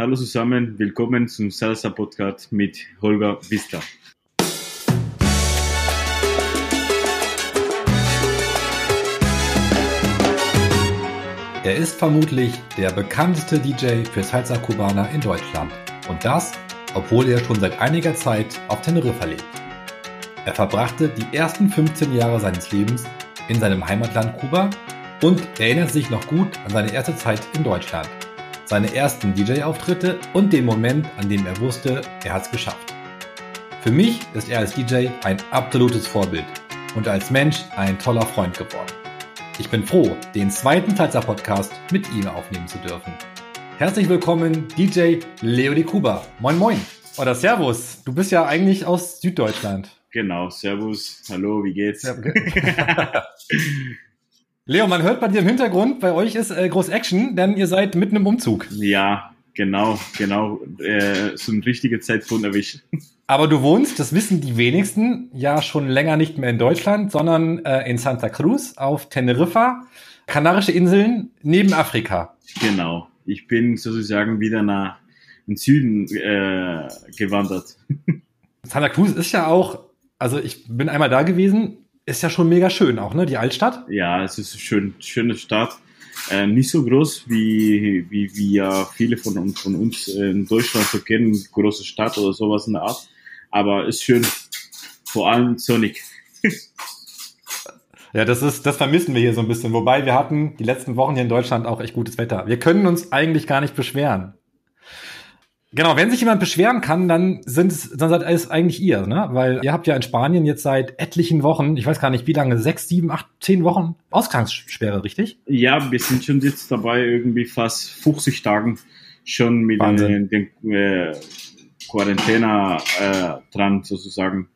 Hallo zusammen, willkommen zum Salsa Podcast mit Holger Vista. Er ist vermutlich der bekannteste DJ für Salsa Cubana in Deutschland. Und das, obwohl er schon seit einiger Zeit auf Teneriffa lebt. Er verbrachte die ersten 15 Jahre seines Lebens in seinem Heimatland Kuba und erinnert sich noch gut an seine erste Zeit in Deutschland, seine ersten DJ-Auftritte und den Moment, an dem er wusste, er hat es geschafft. Für mich ist er als DJ ein absolutes Vorbild und als Mensch ein toller Freund geworden. Ich bin froh, den zweiten Salsa Podcast mit ihm aufnehmen zu dürfen. Herzlich willkommen, DJ Leo Di Cuba. Moin, moin. Oder Servus. Du bist ja eigentlich aus Süddeutschland. Genau, Servus, hallo, wie geht's? Leo, man hört bei dir im Hintergrund, bei euch ist äh, groß Action, denn ihr seid mitten im Umzug. Ja, genau, genau, äh, so ein richtiger Zeitpunkt erwischt. Aber du wohnst, das wissen die wenigsten, ja schon länger nicht mehr in Deutschland, sondern äh, in Santa Cruz auf Teneriffa, Kanarische Inseln neben Afrika. Genau, ich bin sozusagen wieder nach im Süden äh, gewandert. Santa Cruz ist ja auch, also ich bin einmal da gewesen, ist ja schon mega schön auch, ne? Die Altstadt? Ja, es ist eine schön, schöne Stadt. Äh, nicht so groß wie, wie, wie ja viele von, von uns in Deutschland so kennen, große Stadt oder sowas in der Art aber ist schön. Vor allem sonnig. Ja, das ist, das vermissen wir hier so ein bisschen. Wobei wir hatten die letzten Wochen hier in Deutschland auch echt gutes Wetter. Wir können uns eigentlich gar nicht beschweren. Genau, wenn sich jemand beschweren kann, dann sind es, dann seid es eigentlich ihr, ne? Weil ihr habt ja in Spanien jetzt seit etlichen Wochen, ich weiß gar nicht wie lange, sechs, sieben, acht, zehn Wochen Ausgangssperre, richtig? Ja, wir sind schon jetzt dabei, irgendwie fast 50 Tagen schon mit Wahnsinn. den, den äh, Quarantäne äh, dran sozusagen.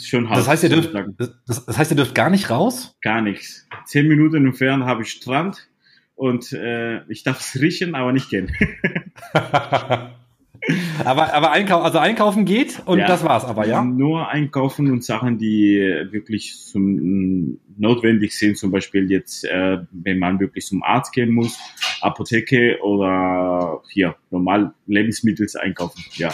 Schon hart. Das heißt, ihr dürft, das, das, heißt, ihr dürft gar nicht raus? Gar nichts. Zehn Minuten entfernt habe ich Strand und äh, ich darf es riechen, aber nicht gehen. aber aber einkaufen, also einkaufen geht und ja, das war's aber, ja? Nur einkaufen und Sachen, die wirklich zum, notwendig sind, zum Beispiel jetzt, äh, wenn man wirklich zum Arzt gehen muss, Apotheke oder hier normal Lebensmittel einkaufen, ja.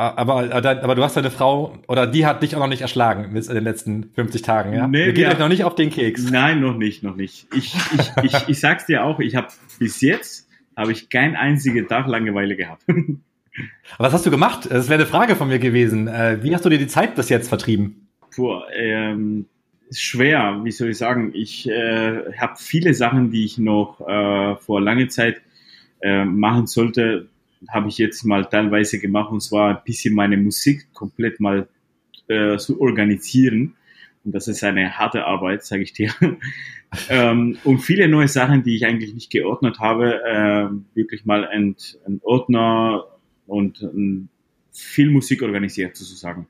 Aber, aber, aber du hast deine Frau, oder die hat dich auch noch nicht erschlagen in den letzten 50 Tagen, ja? Nee, geht ja. euch noch nicht auf den Keks. Nein, noch nicht, noch nicht. Ich, ich, ich, ich sag's dir auch, ich habe bis jetzt habe ich keinen einzigen Tag Langeweile gehabt. Was hast du gemacht? Das wäre eine Frage von mir gewesen. Äh, wie hast du dir die Zeit bis jetzt vertrieben? Puh, ähm, schwer, wie soll ich sagen. Ich äh, habe viele Sachen, die ich noch äh, vor langer Zeit äh, machen sollte, habe ich jetzt mal teilweise gemacht und zwar ein bisschen meine Musik komplett mal äh, zu organisieren. Und das ist eine harte Arbeit, sage ich dir. Ähm, und viele neue Sachen, die ich eigentlich nicht geordnet habe, äh, wirklich mal ein, ein Ordner und ein, viel Musik organisiert sozusagen.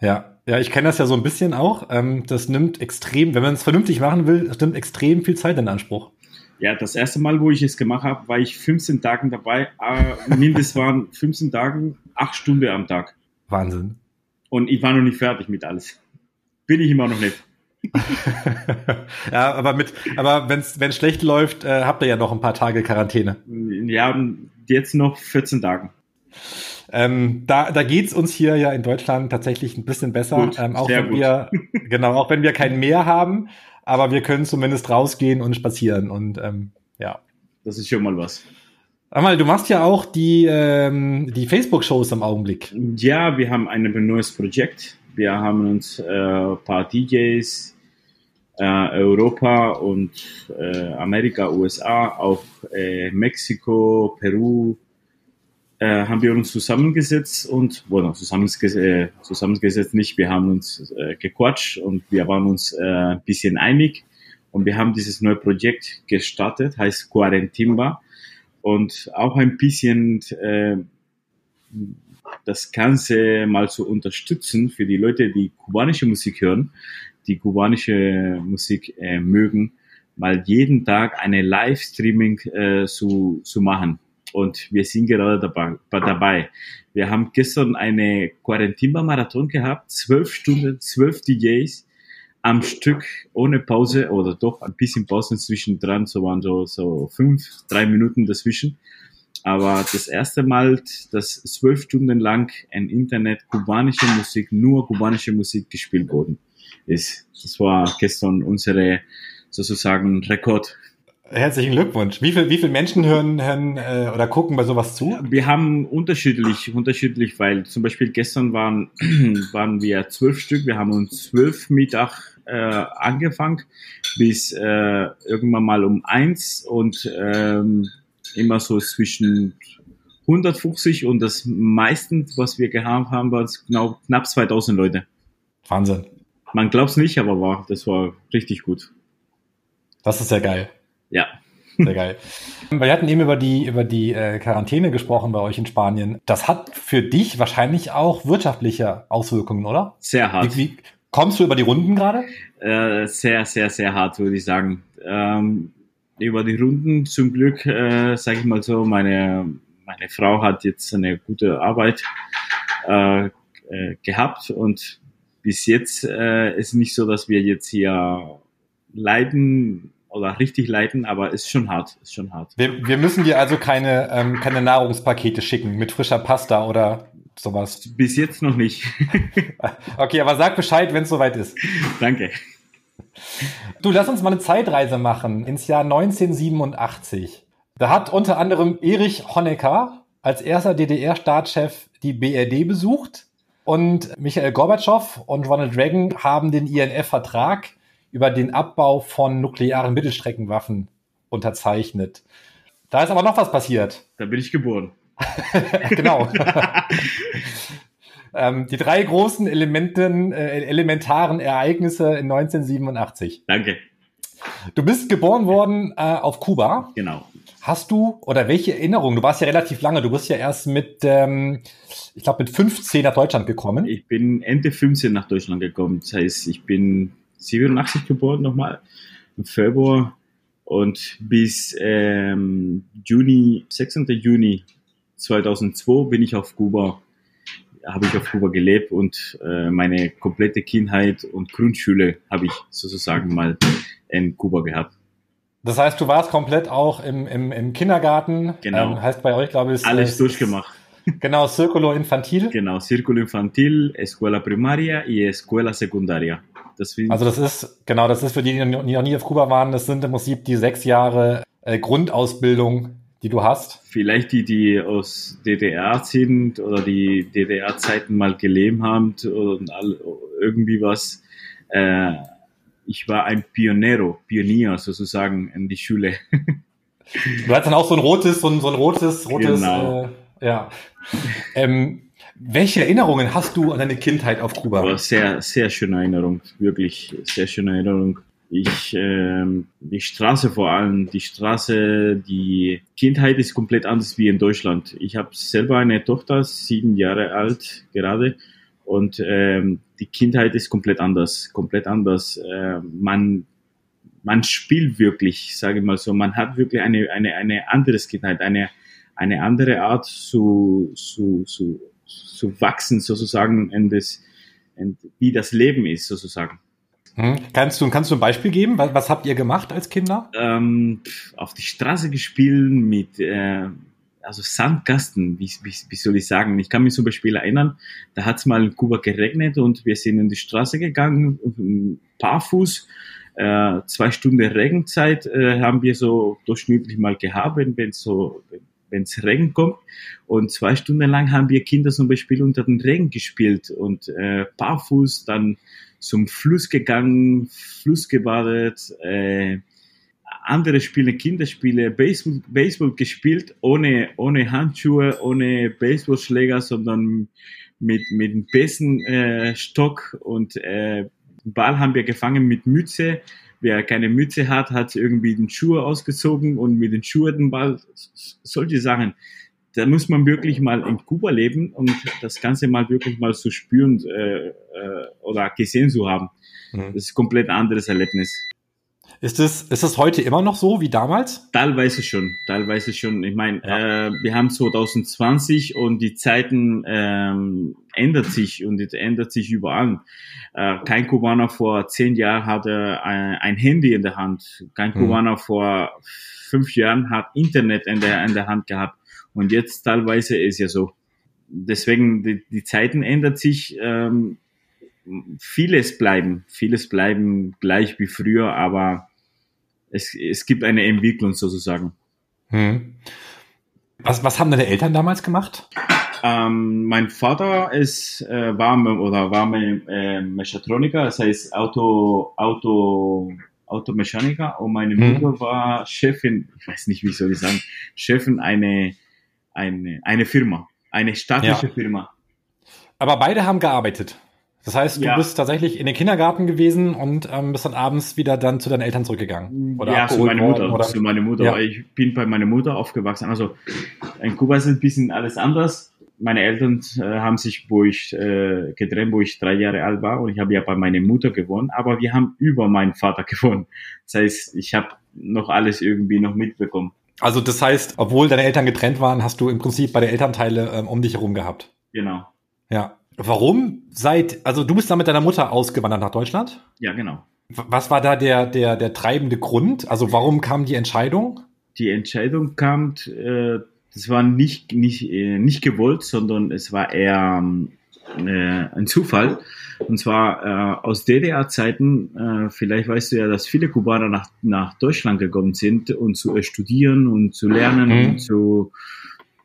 Ja, ja, ich kenne das ja so ein bisschen auch. Ähm, das nimmt extrem, wenn man es vernünftig machen will, das nimmt extrem viel Zeit in Anspruch. Ja, das erste Mal, wo ich es gemacht habe, war ich 15 Tage dabei. Äh, mindestens waren 15 Tagen, 8 Stunden am Tag. Wahnsinn. Und ich war noch nicht fertig mit alles. Bin ich immer noch nicht. ja, aber mit, aber wenn's, wenn schlecht läuft, äh, habt ihr ja noch ein paar Tage Quarantäne. Ja, jetzt noch 14 Tagen. Ähm, da da geht's uns hier ja in Deutschland tatsächlich ein bisschen besser. Gut, ähm, auch wenn gut. wir, genau, auch wenn wir kein Meer haben, aber wir können zumindest rausgehen und spazieren und ähm, ja. Das ist schon mal was. Amal, du machst ja auch die, ähm, die Facebook-Shows im Augenblick. Ja, wir haben ein neues Projekt. Wir haben uns äh, ein paar DJs äh, Europa und äh, Amerika, USA, auch äh, Mexiko, Peru, äh, haben wir uns zusammengesetzt und, bueno, zusammengesetzt, äh, zusammengesetzt nicht, wir haben uns äh, gequatscht und wir waren uns äh, ein bisschen einig und wir haben dieses neue Projekt gestartet, heißt Quarentimba und auch ein bisschen äh, das Ganze mal zu unterstützen für die Leute, die kubanische Musik hören, die kubanische Musik äh, mögen, mal jeden Tag eine Livestreaming äh, zu, zu machen und wir sind gerade dabei. dabei. Wir haben gestern eine Quarantimba-Marathon gehabt, zwölf Stunden, zwölf DJs am Stück ohne Pause oder doch ein bisschen Pause zwischendran, so waren so, so fünf, drei Minuten dazwischen. Aber das erste Mal, dass zwölf Stunden lang ein Internet kubanische Musik, nur kubanische Musik gespielt worden ist. Das war gestern unsere sozusagen Rekord. Herzlichen Glückwunsch. Wie viel, wie viele Menschen hören, hören äh, oder gucken bei sowas zu? Wir haben unterschiedlich, unterschiedlich, weil zum Beispiel gestern waren, waren wir zwölf Stück. Wir haben uns zwölf Mittag äh, angefangen bis äh, irgendwann mal um eins und ähm, immer so zwischen 150 und das meiste, was wir gehabt haben, war genau knapp 2000 Leute. Wahnsinn. Man glaubt es nicht, aber war, das war richtig gut. Das ist ja geil. Ja. Sehr geil. Wir hatten eben über die, über die äh, Quarantäne gesprochen bei euch in Spanien. Das hat für dich wahrscheinlich auch wirtschaftliche Auswirkungen, oder? Sehr hart. Wie, wie kommst du über die Runden gerade? Äh, sehr, sehr, sehr hart, würde ich sagen. Ähm, über die Runden zum Glück, äh, sage ich mal so, meine, meine Frau hat jetzt eine gute Arbeit äh, äh, gehabt und bis jetzt äh, ist nicht so, dass wir jetzt hier leiden oder richtig leiten, aber ist schon hart, ist schon hart. Wir, wir müssen dir also keine, ähm, keine Nahrungspakete schicken mit frischer Pasta oder sowas. Bis jetzt noch nicht. okay, aber sag Bescheid, wenn es soweit ist. Danke. Du, lass uns mal eine Zeitreise machen ins Jahr 1987. Da hat unter anderem Erich Honecker als erster DDR-Staatschef die BRD besucht und Michael Gorbatschow und Ronald Reagan haben den INF-Vertrag über den Abbau von nuklearen Mittelstreckenwaffen unterzeichnet. Da ist aber noch was passiert. Da bin ich geboren. genau. ähm, die drei großen Elementen, äh, elementaren Ereignisse in 1987. Danke. Du bist geboren worden äh, auf Kuba. Genau. Hast du oder welche Erinnerungen? Du warst ja relativ lange. Du bist ja erst mit, ähm, ich glaube, mit 15 nach Deutschland gekommen. Ich bin Ende 15 nach Deutschland gekommen. Das heißt, ich bin 87 geboren nochmal im Februar und bis ähm, Juni, 6. Juni 2002 bin ich auf Kuba, habe ich auf Kuba gelebt und äh, meine komplette Kindheit und Grundschule habe ich sozusagen mal in Kuba gehabt. Das heißt, du warst komplett auch im, im, im Kindergarten. Genau. Ähm, heißt bei euch, glaube ich, alles äh, durchgemacht. Genau, Circulo Infantil. Genau, Círculo Infantil, Escuela Primaria y Escuela Secundaria. Das also das ist, genau, das ist für die, die noch nie auf Kuba waren, das sind im Prinzip die sechs Jahre äh, Grundausbildung, die du hast. Vielleicht die, die aus DDR sind oder die DDR-Zeiten mal gelebt haben oder irgendwie was. Äh, ich war ein Pionero, Pionier sozusagen in die Schule. Du hast dann auch so ein rotes, so ein, so ein rotes, rotes, genau. äh, ja. Ähm, welche Erinnerungen hast du an deine Kindheit auf Kuba? Aber sehr, sehr schöne Erinnerung, wirklich sehr schöne Erinnerung. Ich, ähm, die Straße vor allem, die Straße, die Kindheit ist komplett anders wie in Deutschland. Ich habe selber eine Tochter, sieben Jahre alt gerade, und ähm, die Kindheit ist komplett anders, komplett anders. Äh, man man spielt wirklich, sage ich mal so, man hat wirklich eine eine eine andere Kindheit, eine eine andere Art zu zu zu zu wachsen sozusagen in das, in, wie das Leben ist sozusagen. Hm. Kannst du, kannst du ein Beispiel geben? Was, was habt ihr gemacht als Kinder? Ähm, auf die Straße gespielt mit, äh, also Sandkasten, wie, wie, wie soll ich sagen? Ich kann mich zum Beispiel erinnern, da hat es mal in Kuba geregnet und wir sind in die Straße gegangen, barfuß. Äh, zwei Stunden Regenzeit äh, haben wir so durchschnittlich mal gehabt, wenn, so, wenn es Regen kommt. Und zwei Stunden lang haben wir Kinder zum Beispiel unter den Regen gespielt und äh, barfuß dann zum Fluss gegangen, Fluss gebadet, äh, andere Spiele, Kinderspiele, Baseball, Baseball gespielt, ohne, ohne Handschuhe, ohne Baseballschläger, sondern mit, mit einem Besenstock äh, und äh, Ball haben wir gefangen mit Mütze wer keine Mütze hat, hat irgendwie den Schuh ausgezogen und mit den Schuhen den Ball, solche Sachen. Da muss man wirklich mal in Kuba leben und das Ganze mal wirklich mal zu spüren äh, äh, oder gesehen zu haben. Mhm. Das ist ein komplett anderes Erlebnis. Ist es, ist es heute immer noch so wie damals? Teilweise schon, teilweise schon. Ich meine, ja. äh, wir haben 2020 und die Zeiten ähm, ändert sich und es ändert sich überall. Äh, kein Kubaner vor zehn Jahren hatte ein, ein Handy in der Hand. Kein mhm. Kubaner vor fünf Jahren hat Internet in der, in der Hand gehabt. Und jetzt teilweise ist ja so. Deswegen, die, die Zeiten ändert sich, ähm, vieles bleiben, vieles bleiben gleich wie früher, aber es, es gibt eine Entwicklung sozusagen. Hm. Was, was haben deine Eltern damals gemacht? Ähm, mein Vater ist, äh, war oder war äh, Mechatroniker, das heißt Auto, Auto, Automechaniker und meine hm. Mutter war Chefin, ich weiß nicht, wie soll ich sagen, Chefin eine, eine, eine Firma, eine staatliche ja. Firma. Aber beide haben gearbeitet. Das heißt, du ja. bist tatsächlich in den Kindergarten gewesen und ähm, bist dann abends wieder dann zu deinen Eltern zurückgegangen. Oder ja, zu meiner Mutter. Oder? Zu meiner Mutter. Ja. Ich bin bei meiner Mutter aufgewachsen. Also in Kuba ist ein bisschen alles anders. Meine Eltern äh, haben sich, wo ich äh, getrennt, wo ich drei Jahre alt war, und ich habe ja bei meiner Mutter gewohnt, aber wir haben über meinen Vater gewohnt. Das heißt, ich habe noch alles irgendwie noch mitbekommen. Also das heißt, obwohl deine Eltern getrennt waren, hast du im Prinzip bei der Elternteile ähm, um dich herum gehabt. Genau. Ja. Warum seit, also du bist da mit deiner Mutter ausgewandert nach Deutschland? Ja, genau. Was war da der, der, der treibende Grund? Also warum kam die Entscheidung? Die Entscheidung kam, äh, das war nicht, nicht, äh, nicht gewollt, sondern es war eher äh, ein Zufall. Und zwar äh, aus DDR-Zeiten, äh, vielleicht weißt du ja, dass viele Kubaner nach, nach Deutschland gekommen sind, um zu äh, studieren und zu lernen mhm. und zu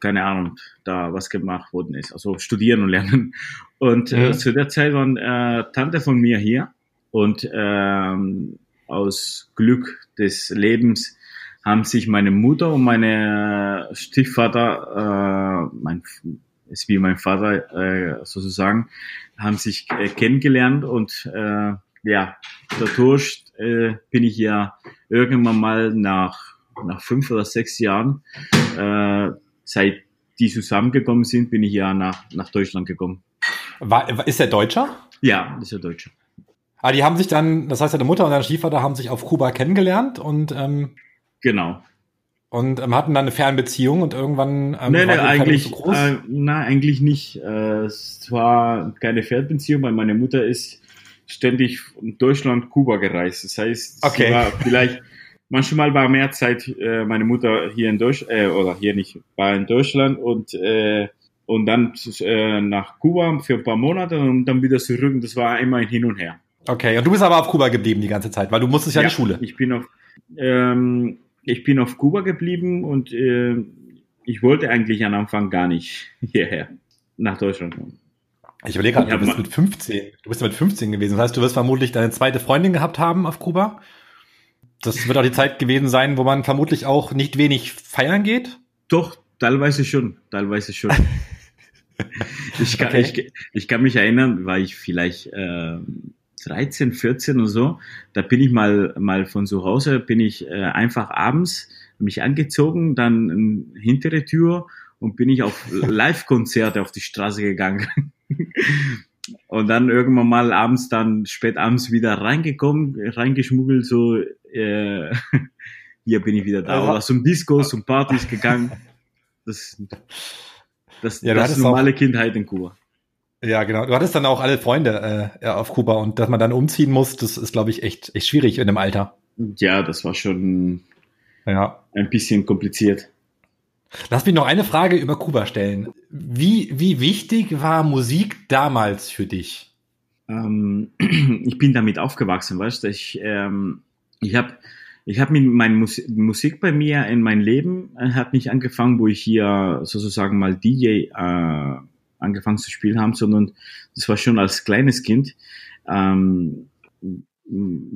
keine Ahnung, da was gemacht worden ist. Also studieren und lernen. Und äh, zu der Zeit waren äh, Tante von mir hier und ähm, aus Glück des Lebens haben sich meine Mutter und meine Stiefvater, äh, mein, ist wie mein Vater äh, sozusagen, haben sich äh, kennengelernt und äh, ja, dadurch äh, bin ich ja irgendwann mal nach, nach fünf oder sechs Jahren äh, seit die zusammengekommen sind, bin ich ja nach, nach Deutschland gekommen. War, ist er Deutscher? Ja, ist er Deutscher. Ah, die haben sich dann, das heißt, deine Mutter und dein Stiefvater haben sich auf Kuba kennengelernt und ähm, genau und ähm, hatten dann eine Fernbeziehung und irgendwann ähm, nee, nee, eigentlich, so groß? Äh, na, eigentlich nicht. Äh, es war keine Fernbeziehung, weil meine Mutter ist ständig von Deutschland Kuba gereist. Das heißt, okay. sie war vielleicht manchmal war mehr Zeit äh, meine Mutter hier in Deutschland, äh, oder hier nicht, war in Deutschland und, äh, und dann äh, nach Kuba für ein paar Monate und dann wieder zurück. Und das war immer ein Hin und Her. Okay, und du bist aber auf Kuba geblieben die ganze Zeit, weil du musstest ja, ja in die Schule. Ich bin auf, ähm, ich bin auf Kuba geblieben und äh, ich wollte eigentlich am Anfang gar nicht hierher, nach Deutschland kommen. Ich überlege gerade, du bist mit 15, du bist mit 15 gewesen. Das heißt, du wirst vermutlich deine zweite Freundin gehabt haben auf Kuba das wird auch die Zeit gewesen sein, wo man vermutlich auch nicht wenig feiern geht. Doch, teilweise schon, teilweise schon. ich, kann, okay. ich, ich kann mich erinnern, war ich vielleicht äh, 13, 14 oder so, da bin ich mal, mal von zu Hause, bin ich äh, einfach abends mich angezogen, dann hintere Tür und bin ich auf Live-Konzerte auf die Straße gegangen. und dann irgendwann mal abends dann spät abends wieder reingekommen, reingeschmuggelt, so äh, hier bin ich wieder da. Also, Oder zum Disco, zum Partys gegangen. Das, das, ja, das ist normale auch, Kindheit in Kuba. Ja, genau. Du hattest dann auch alle Freunde äh, auf Kuba und dass man dann umziehen muss, das ist, glaube ich, echt, echt schwierig in dem Alter. Ja, das war schon ja. ein bisschen kompliziert. Lass mich noch eine Frage über Kuba stellen. Wie, wie wichtig war Musik damals für dich? Ähm, ich bin damit aufgewachsen, weißt du. Ich, ähm, ich habe ich hab mit meiner Musik, Musik bei mir in mein Leben äh, hat nicht angefangen, wo ich hier sozusagen mal DJ äh, angefangen zu spielen haben, sondern das war schon als kleines Kind. Ähm,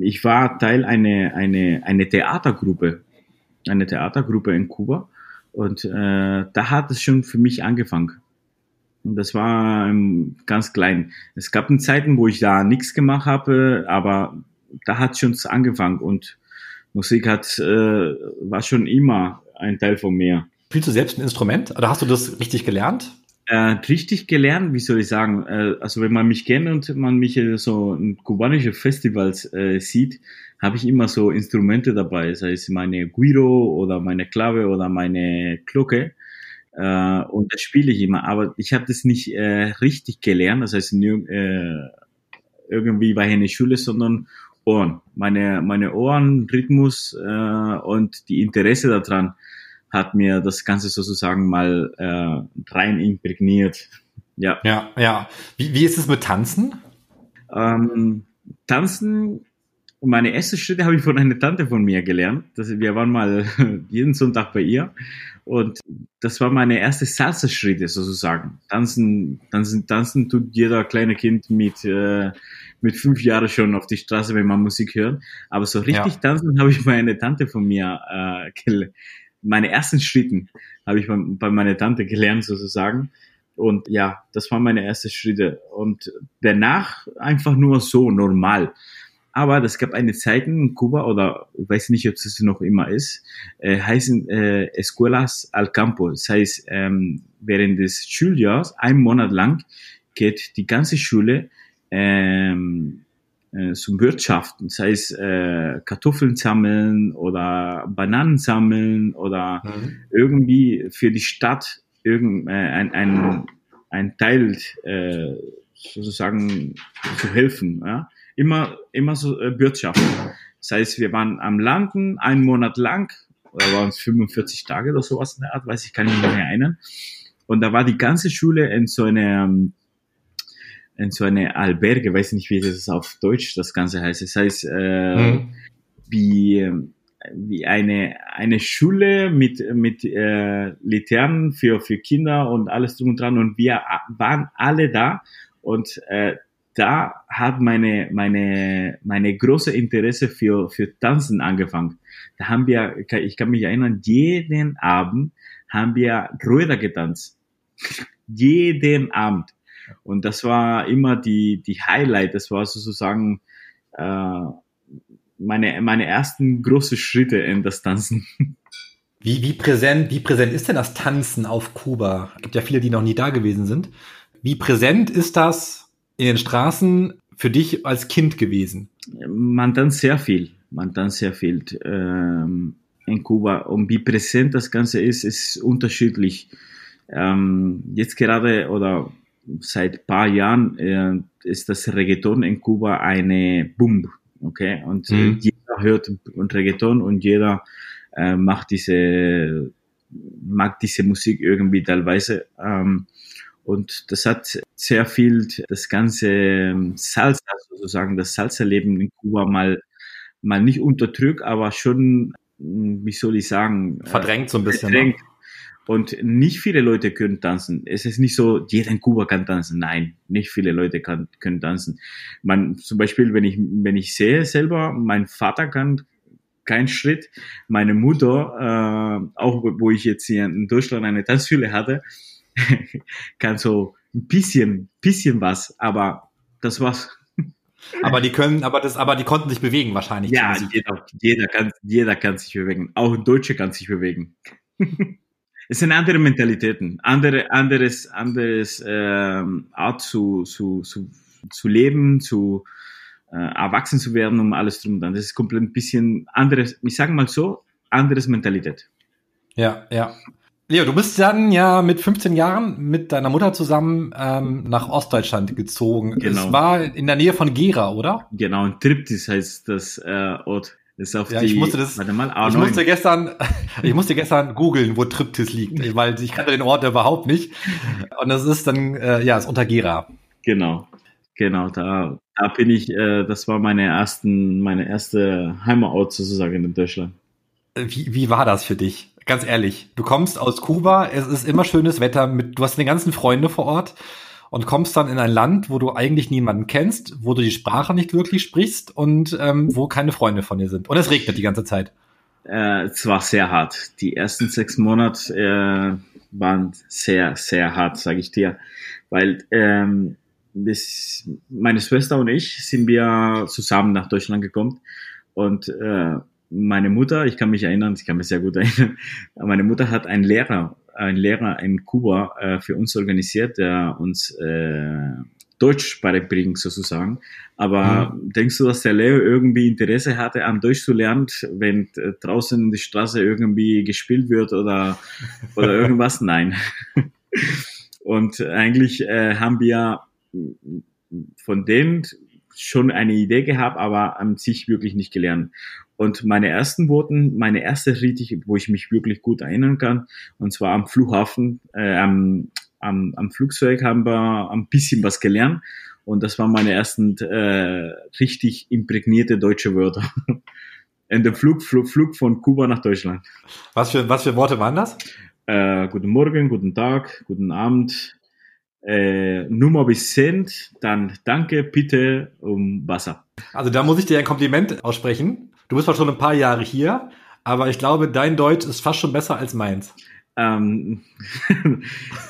ich war Teil einer eine, eine Theatergruppe, eine Theatergruppe in Kuba und äh, da hat es schon für mich angefangen. Und das war ähm, ganz klein. Es gab Zeiten, wo ich da nichts gemacht habe, aber da hat schon angefangen und Musik hat, äh, war schon immer ein Teil von mir. Spielst du selbst ein Instrument oder hast du das richtig gelernt? Äh, richtig gelernt, wie soll ich sagen? Äh, also wenn man mich kennt und man mich so in kubanische Festivals äh, sieht, habe ich immer so Instrumente dabei, sei es meine Guiro oder meine Klave oder meine Glocke. Äh, und das spiele ich immer. Aber ich habe das nicht äh, richtig gelernt, das heißt äh, irgendwie bei einer Schule, sondern Ohren. Meine, meine Ohren, Rhythmus äh, und die Interesse daran hat mir das Ganze sozusagen mal äh, rein imprägniert. Ja. Ja, ja. Wie, wie ist es mit Tanzen? Ähm, Tanzen, meine ersten Schritte habe ich von einer Tante von mir gelernt. Das, wir waren mal jeden Sonntag bei ihr und das war meine erste Salsa-Schritte sozusagen. Tanzen, tanzen, tanzen tut jeder kleine Kind mit äh, mit fünf Jahren schon auf die Straße, wenn man Musik hört. Aber so richtig ja. tanzen habe ich meine Tante von mir äh, meine ersten Schritten habe ich bei, bei meiner Tante gelernt sozusagen. Und ja, das waren meine ersten Schritte. Und danach einfach nur so normal. Aber es gab eine Zeit in Kuba, oder ich weiß nicht, ob es noch immer ist, äh, heißen äh, Escuelas al Campo. Das heißt, ähm, während des Schuljahres, ein Monat lang, geht die ganze Schule ähm, äh, zum Wirtschaften, sei es äh, Kartoffeln sammeln oder Bananen sammeln oder mhm. irgendwie für die Stadt irgend, äh, ein, ein, ein Teil äh, sozusagen zu helfen. Ja? Immer, immer so äh, Wirtschaft. Das heißt, wir waren am Landen einen Monat lang, oder waren es 45 Tage oder sowas in der Art, weiß ich, kann ich nicht mehr erinnern. Und da war die ganze Schule in so einer in so eine Alberge, weiß nicht, wie das auf Deutsch das Ganze heißt. Das heißt, äh, mhm. wie, wie eine, eine Schule mit, mit äh, Laternen für, für Kinder und alles drum und dran. Und wir waren alle da. Und äh, da hat meine, meine, meine große Interesse für, für Tanzen angefangen. Da haben wir, ich kann mich erinnern, jeden Abend haben wir Röder getanzt. jeden Abend. Und das war immer die, die Highlight, das war sozusagen äh, meine, meine ersten großen Schritte in das Tanzen. Wie, wie, präsent, wie präsent ist denn das Tanzen auf Kuba? Es gibt ja viele, die noch nie da gewesen sind. Wie präsent ist das in den Straßen für dich als Kind gewesen? Man tanzt sehr viel. Man tanzt sehr viel ähm, in Kuba. Und wie präsent das Ganze ist, ist unterschiedlich. Ähm, jetzt gerade oder seit paar Jahren äh, ist das Reggaeton in Kuba eine Boom, okay? Und äh, mhm. jeder hört Reggaeton und jeder äh, macht diese, mag diese Musik irgendwie teilweise. Ähm, und das hat sehr viel das ganze ähm, Salsa, sozusagen, das Salsa-Leben in Kuba mal, mal nicht unterdrückt, aber schon, wie soll ich sagen, verdrängt so ein bisschen. Ne? Und nicht viele Leute können tanzen. Es ist nicht so, jeder in Kuba kann tanzen. Nein, nicht viele Leute kann, können tanzen. Man, zum Beispiel, wenn ich, wenn ich sehe selber, mein Vater kann keinen Schritt. Meine Mutter, äh, auch wo ich jetzt hier in Deutschland eine Tanzschule hatte, kann so ein bisschen, bisschen was, aber das war's. Aber die können, aber das, aber die konnten sich bewegen wahrscheinlich. Ja, jeder, jeder kann, jeder kann sich bewegen. Auch ein Deutscher kann sich bewegen. es sind andere Mentalitäten, andere, anderes, anderes ähm, Art zu, zu, zu, zu leben, zu äh, erwachsen zu werden, um alles drum und dran. Das ist komplett ein bisschen anderes, ich sage mal so, anderes Mentalität. Ja, ja. Leo, du bist dann ja mit 15 Jahren mit deiner Mutter zusammen ähm, nach Ostdeutschland gezogen. Genau. Es war in der Nähe von Gera, oder? Genau, in Triptis heißt das äh, Ort. Ist auf ja, die, ich musste das, warte mal, A9. ich musste gestern, ich musste gestern googeln, wo Triptis liegt, weil ich kannte den Ort überhaupt nicht. Und das ist dann, äh, ja, ist unter Gera. Genau, genau, da, da bin ich, äh, das war meine ersten, meine erste Heimatort sozusagen in Deutschland. Wie, wie war das für dich? Ganz ehrlich, du kommst aus Kuba, es ist immer schönes Wetter, mit, du hast den ganzen Freunde vor Ort und kommst dann in ein Land, wo du eigentlich niemanden kennst, wo du die Sprache nicht wirklich sprichst und ähm, wo keine Freunde von dir sind. Und es regnet die ganze Zeit. Äh, es war sehr hart. Die ersten sechs Monate äh, waren sehr, sehr hart, sage ich dir. Weil ähm, bis meine Schwester und ich sind wir zusammen nach Deutschland gekommen und äh, meine Mutter, ich kann mich erinnern, ich kann mich sehr gut erinnern, meine Mutter hat einen Lehrer ein Lehrer in Kuba äh, für uns organisiert, der uns äh, Deutsch beibringt sozusagen. Aber mhm. denkst du, dass der Leo irgendwie Interesse hatte, am Deutsch zu lernen, wenn äh, draußen in die Straße irgendwie gespielt wird oder, oder irgendwas? Nein. Und eigentlich äh, haben wir von denen schon eine Idee gehabt, aber an sich wirklich nicht gelernt. Und meine ersten Worten, meine erste richtig, wo ich mich wirklich gut erinnern kann, und zwar am Flughafen, äh, am, am, am Flugzeug haben wir ein bisschen was gelernt. Und das waren meine ersten äh, richtig imprägnierte deutsche Wörter. In dem Flug, Flug, Flug von Kuba nach Deutschland. Was für, was für Worte waren das? Äh, guten Morgen, guten Tag, guten Abend, äh, Nummer bis Cent, dann danke, bitte um Wasser. Also da muss ich dir ein Kompliment aussprechen. Du bist zwar schon ein paar Jahre hier, aber ich glaube, dein Deutsch ist fast schon besser als meins. Ähm,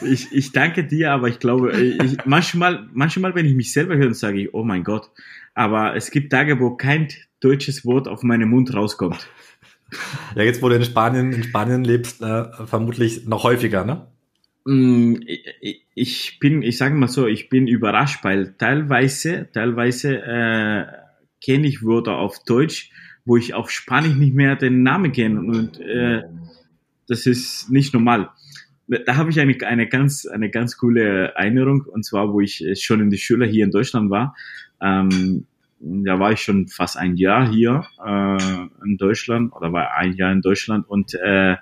ich, ich danke dir, aber ich glaube, ich, manchmal, manchmal, wenn ich mich selber höre, sage ich, oh mein Gott. Aber es gibt Tage, wo kein deutsches Wort auf meinen Mund rauskommt. Ja, jetzt, wo du in Spanien, in Spanien lebst, äh, vermutlich noch häufiger, ne? Mm, ich bin, ich sage mal so, ich bin überrascht, weil teilweise, teilweise äh, kenne ich Wörter auf Deutsch, wo ich auf Spanisch nicht mehr den Namen kenne und äh, das ist nicht normal. Da habe ich eine, eine ganz eine ganz coole Erinnerung und zwar, wo ich schon in der Schule hier in Deutschland war. Ähm, da war ich schon fast ein Jahr hier äh, in Deutschland oder war ein Jahr in Deutschland und äh,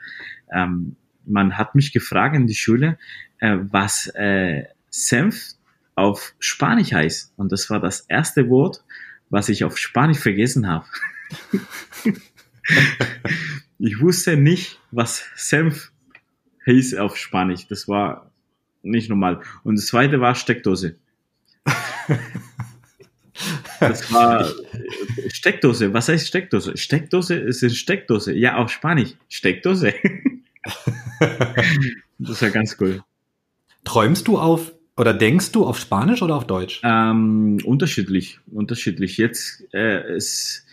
ähm, man hat mich gefragt in die Schule, äh, was äh, Senf auf Spanisch heißt. Und das war das erste Wort, was ich auf Spanisch vergessen habe. ich wusste nicht, was Senf hieß auf Spanisch. Das war nicht normal. Und das zweite war Steckdose. Das war Steckdose. Was heißt Steckdose? Steckdose ist eine Steckdose. Ja, auf Spanisch. Steckdose. das ist ja ganz cool. Träumst du auf oder denkst du auf Spanisch oder auf Deutsch? Ähm, unterschiedlich, unterschiedlich. Jetzt äh, es,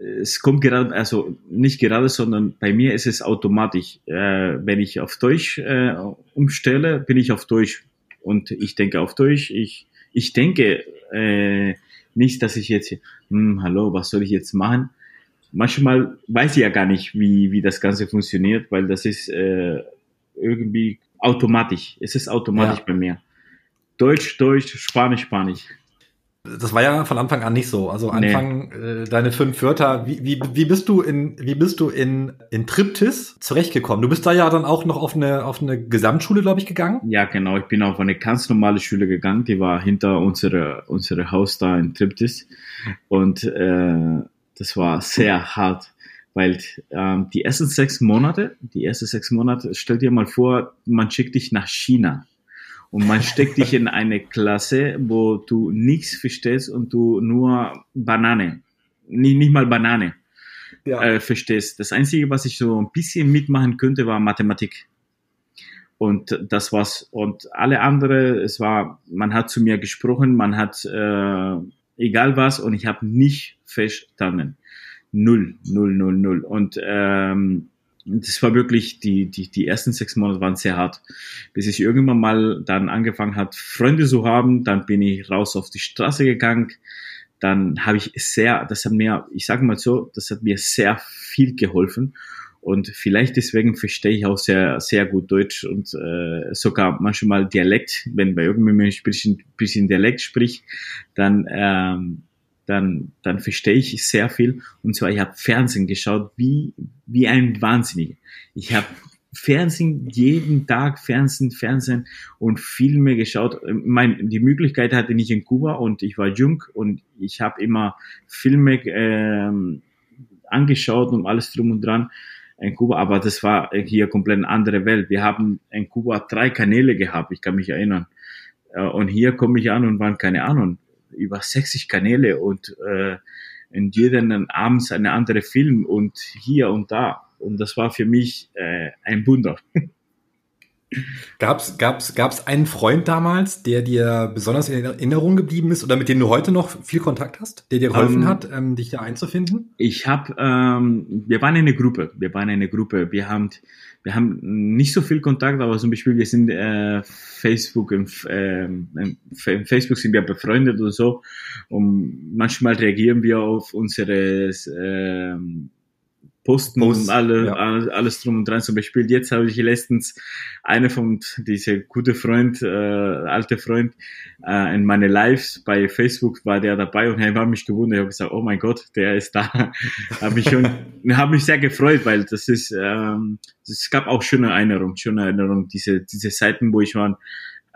es kommt gerade, also nicht gerade, sondern bei mir ist es automatisch. Äh, wenn ich auf Deutsch äh, umstelle, bin ich auf Deutsch und ich denke auf Deutsch. Ich ich denke äh, nicht, dass ich jetzt, hm, hallo, was soll ich jetzt machen? Manchmal weiß ich ja gar nicht, wie, wie das Ganze funktioniert, weil das ist äh, irgendwie automatisch. Es ist automatisch ja. bei mir. Deutsch, Deutsch, Spanisch, Spanisch. Das war ja von Anfang an nicht so. Also Anfang nee. äh, deine fünf Wörter. Wie, wie, wie bist du in wie bist du in in Triptis zurechtgekommen? Du bist da ja dann auch noch auf eine auf eine Gesamtschule, glaube ich, gegangen. Ja, genau. Ich bin auf eine ganz normale Schule gegangen. Die war hinter unsere unsere Haus da in Triptis und äh, das war sehr hart, weil ähm, die ersten sechs Monate, die ersten sechs Monate, stell dir mal vor, man schickt dich nach China und man steckt dich in eine Klasse, wo du nichts verstehst und du nur Banane, nicht, nicht mal Banane ja. äh, verstehst. Das Einzige, was ich so ein bisschen mitmachen könnte, war Mathematik. Und das war's. Und alle andere, es war, man hat zu mir gesprochen, man hat äh, egal was und ich habe nicht verstanden. Null, null, null, null. Und ähm, das war wirklich, die, die, die ersten sechs Monate waren sehr hart. Bis ich irgendwann mal dann angefangen hat, Freunde zu haben, dann bin ich raus auf die Straße gegangen. Dann habe ich sehr, das hat mir, ich sage mal so, das hat mir sehr viel geholfen. Und vielleicht deswegen verstehe ich auch sehr, sehr gut Deutsch und äh, sogar manchmal Dialekt. Wenn bei irgendjemandem ein bisschen, bisschen Dialekt spricht, dann ähm, dann, dann verstehe ich sehr viel. Und zwar, ich habe Fernsehen geschaut wie, wie ein Wahnsinniger. Ich habe Fernsehen, jeden Tag Fernsehen, Fernsehen und Filme geschaut. Mein, die Möglichkeit hatte ich in Kuba und ich war jung und ich habe immer Filme ähm, angeschaut und alles drum und dran in Kuba, aber das war hier komplett eine andere Welt. Wir haben in Kuba drei Kanäle gehabt, ich kann mich erinnern. Äh, und hier komme ich an und waren keine Ahnung, über 60 Kanäle und äh, in jedem abends eine andere Film und hier und da. Und das war für mich äh, ein Wunder. Gab's, gab's, gab's einen Freund damals, der dir besonders in Erinnerung geblieben ist oder mit dem du heute noch viel Kontakt hast, der dir geholfen um, ähm, hat, ähm, dich da einzufinden? Ich habe, ähm, wir waren eine Gruppe, wir waren eine Gruppe, wir haben wir haben nicht so viel Kontakt, aber zum Beispiel wir sind äh, Facebook, im, äh, im Facebook sind wir befreundet oder so. Und manchmal reagieren wir auf unsere äh, posten Post, und alle, ja. alles, drum und dran. Zum Beispiel jetzt habe ich letztens eine von diese gute Freund, äh, alte Freund, äh, in meine Lives bei Facebook war der dabei und er war mich gewundert. Ich habe gesagt, oh mein Gott, der ist da. habe ich schon, habe mich sehr gefreut, weil das ist, ähm, es gab auch schöne Erinnerungen, schöne Erinnerungen, diese diese Zeiten, wo ich war,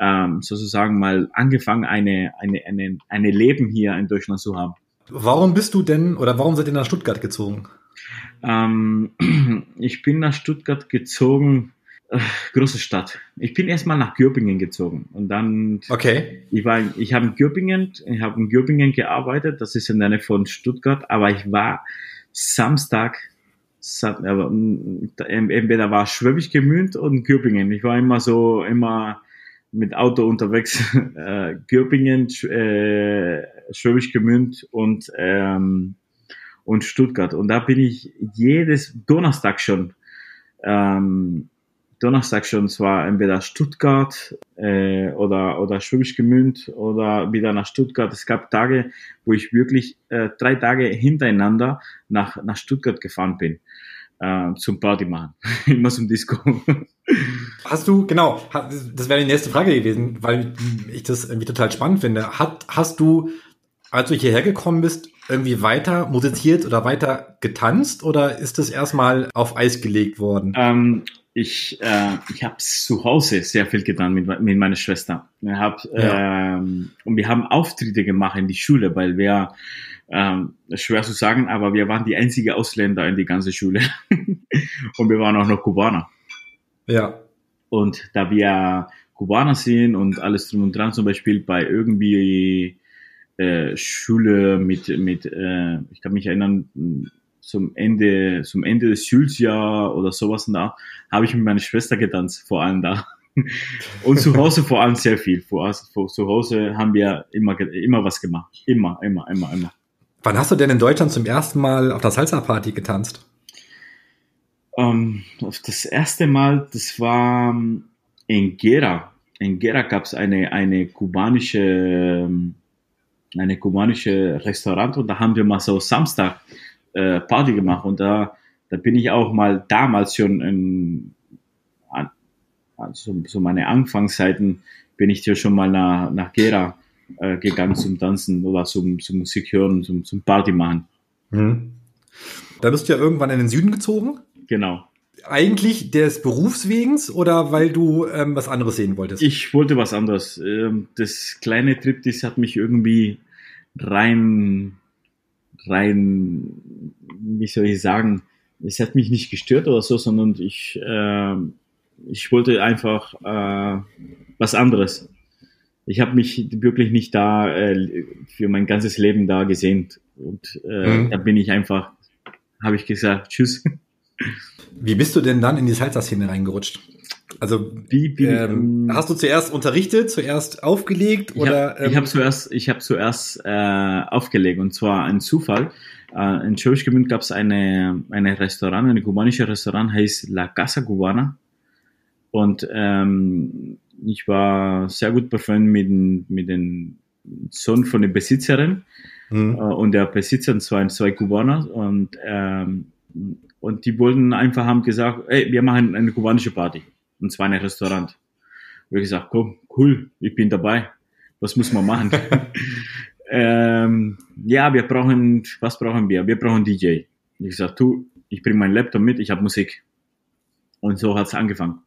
ähm, sozusagen mal angefangen, eine eine eine eine Leben hier in Deutschland zu haben. Warum bist du denn oder warum seid ihr nach Stuttgart gezogen? Ähm, ich bin nach Stuttgart gezogen, äh, große Stadt. Ich bin erstmal nach Göppingen gezogen und dann. Okay. Ich war, ich habe in Göppingen, ich habe in Göppingen gearbeitet. Das ist in der Nähe von Stuttgart, aber ich war Samstag entweder war Schwäbisch Gemünd und Göppingen. Ich war immer so, immer mit Auto unterwegs. Äh, Göppingen, äh, Schwäbisch Gemünd und ähm, und Stuttgart. Und da bin ich jedes Donnerstag schon, ähm, Donnerstag schon zwar entweder Stuttgart äh, oder, oder Schwäbisch Gemünd oder wieder nach Stuttgart. Es gab Tage, wo ich wirklich äh, drei Tage hintereinander nach, nach Stuttgart gefahren bin. Äh, zum Party machen. Immer zum Disco. Hast du, genau, das wäre die nächste Frage gewesen, weil ich das irgendwie total spannend finde. Hat, hast du, als du hierher gekommen bist, irgendwie weiter musiziert oder weiter getanzt oder ist das erstmal auf Eis gelegt worden? Ähm, ich äh, ich habe zu Hause sehr viel getan mit, mit meiner Schwester. Wir hab, ja. ähm, und wir haben Auftritte gemacht in die Schule, weil wir ähm, schwer zu sagen, aber wir waren die einzige Ausländer in die ganze Schule und wir waren auch noch Kubaner. Ja. Und da wir Kubaner sind und alles drum und dran, zum Beispiel bei irgendwie äh, Schule mit, mit äh, ich kann mich erinnern, zum Ende, zum Ende des Schuljahr oder sowas und da habe ich mit meiner Schwester getanzt, vor allem da. Und zu Hause vor allem sehr viel. Vor, vor, zu Hause haben wir immer, immer was gemacht. Immer, immer, immer, immer. Wann hast du denn in Deutschland zum ersten Mal auf der Salsa-Party getanzt? Um, ähm, das erste Mal, das war ähm, in Gera. In Gera gab es eine, eine kubanische ähm, eine kubanische Restaurant und da haben wir mal so Samstag äh, Party gemacht und da, da bin ich auch mal damals schon in, also so meine Anfangszeiten bin ich hier schon mal nach, nach Gera äh, gegangen zum Tanzen oder zum, zum Musik hören, zum, zum Party machen. Mhm. Da bist du ja irgendwann in den Süden gezogen? Genau. Eigentlich des Berufswegens oder weil du ähm, was anderes sehen wolltest? Ich wollte was anderes. Ähm, das kleine Trip, das hat mich irgendwie rein, rein, wie soll ich sagen, es hat mich nicht gestört oder so, sondern ich, äh, ich wollte einfach äh, was anderes. Ich habe mich wirklich nicht da äh, für mein ganzes Leben da gesehen und äh, mhm. da bin ich einfach, habe ich gesagt, tschüss. Wie bist du denn dann in die Salsa-Szene reingerutscht? Also wie, wie ähm, hast du zuerst unterrichtet, zuerst aufgelegt oder? Ich habe ähm, hab zuerst, ich habe zuerst äh, aufgelegt und zwar ein Zufall. Äh, in Schwäbisch gab es eine eine Restaurant, eine kubanische Restaurant heißt La Casa Cubana und ähm, ich war sehr gut befreundet mit mit dem Sohn von der Besitzerin mhm. äh, und der Besitzer zwei zwei Kubaner und ähm, und die wollten einfach haben gesagt, ey, wir machen eine kubanische Party und zwar ein Restaurant. Und ich gesagt, komm, cool, ich bin dabei. Was muss man machen? ähm, ja, wir brauchen, was brauchen wir? Wir brauchen DJ. Und ich gesagt, du, ich bringe meinen Laptop mit, ich habe Musik. Und so hat es angefangen.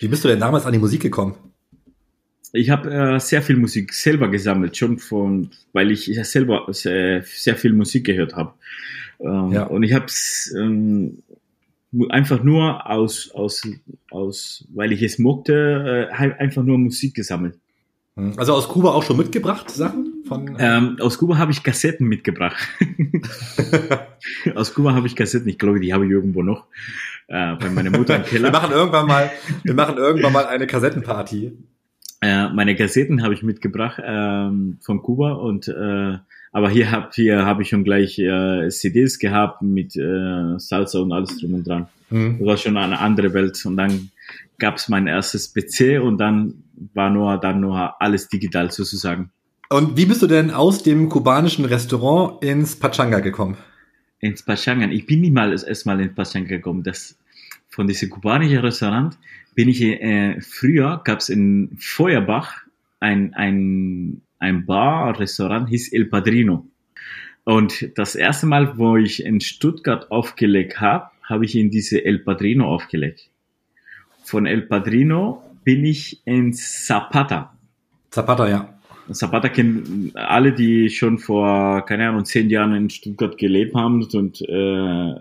Wie bist du denn damals an die Musik gekommen? Ich habe äh, sehr viel Musik selber gesammelt, schon von, weil ich selber sehr, sehr viel Musik gehört habe. Ähm, ja. Und ich habe es ähm, einfach nur aus, aus, aus, weil ich es mochte, äh, halt einfach nur Musik gesammelt. Hm. Also aus Kuba auch schon mitgebracht Sachen? Von, ähm, aus Kuba habe ich Kassetten mitgebracht. aus Kuba habe ich Kassetten, ich glaube, die habe ich irgendwo noch. Äh, bei meiner Mutter im Keller. wir machen irgendwann mal, wir machen irgendwann mal eine Kassettenparty. Äh, meine Kassetten habe ich mitgebracht ähm, von Kuba und äh, aber hier habe hier hab ich schon gleich äh, CDs gehabt mit äh, Salsa und alles drum und dran. Mhm. Das war schon eine andere Welt. Und dann gab es mein erstes PC und dann war nur dann nur alles digital sozusagen. Und wie bist du denn aus dem kubanischen Restaurant ins Pachanga gekommen? ins Pachangan. Ich bin niemals erstmal ins Pachangan gekommen. Das, von diesem kubanischen Restaurant bin ich, äh, früher gab es in Feuerbach ein, ein, ein Bar, Restaurant, hieß El Padrino. Und das erste Mal, wo ich in Stuttgart aufgelegt habe, habe ich in diese El Padrino aufgelegt. Von El Padrino bin ich in Zapata. Zapata, ja. Zapata kennen alle, die schon vor, keine Ahnung, zehn Jahren in Stuttgart gelebt haben und äh,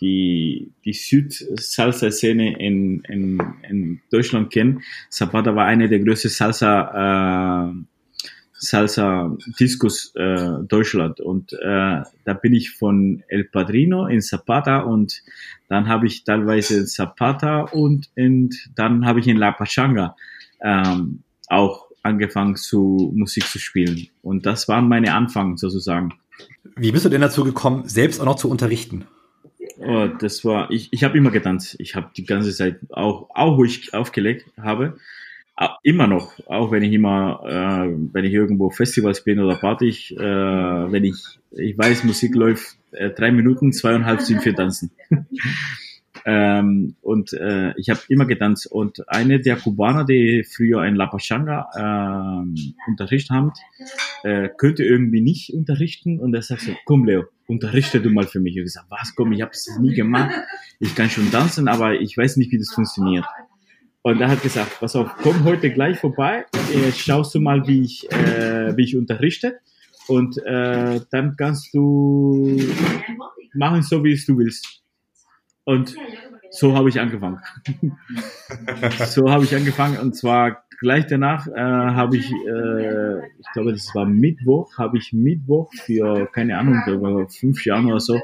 die, die Süd-Salsa-Szene in, in, in Deutschland kennen. Zapata war eine der größten Salsa, äh, Salsa Discos äh, Deutschland und äh, da bin ich von El Padrino in Zapata und dann habe ich teilweise in Zapata und in, dann habe ich in La Pachanga ähm, auch angefangen zu Musik zu spielen und das waren meine Anfang sozusagen. Wie bist du denn dazu gekommen, selbst auch noch zu unterrichten? Oh, das war, ich, ich habe immer getanzt. Ich habe die ganze Zeit auch, auch wo ich aufgelegt habe, immer noch, auch wenn ich immer, äh, wenn ich irgendwo Festivals bin oder Party, äh, wenn ich, ich weiß, Musik läuft äh, drei Minuten, zweieinhalb sind für Tanzen. ähm, und äh, ich habe immer getanzt. Und eine der Kubaner, die früher in La Pachanga äh, unterrichtet haben, äh, könnte irgendwie nicht unterrichten. Und er sagt so, komm Leo, unterrichte du mal für mich. Ich gesagt, was, komm, ich habe es nie gemacht. Ich kann schon tanzen, aber ich weiß nicht, wie das funktioniert. Und er hat gesagt, pass auf, komm heute gleich vorbei, äh, schaust du mal, wie ich, äh, wie ich unterrichte und äh, dann kannst du machen so, wie es du willst. Und so habe ich angefangen. so habe ich angefangen und zwar gleich danach äh, habe ich, äh, ich glaube, das war Mittwoch, habe ich Mittwoch für, keine Ahnung, fünf Jahre oder so,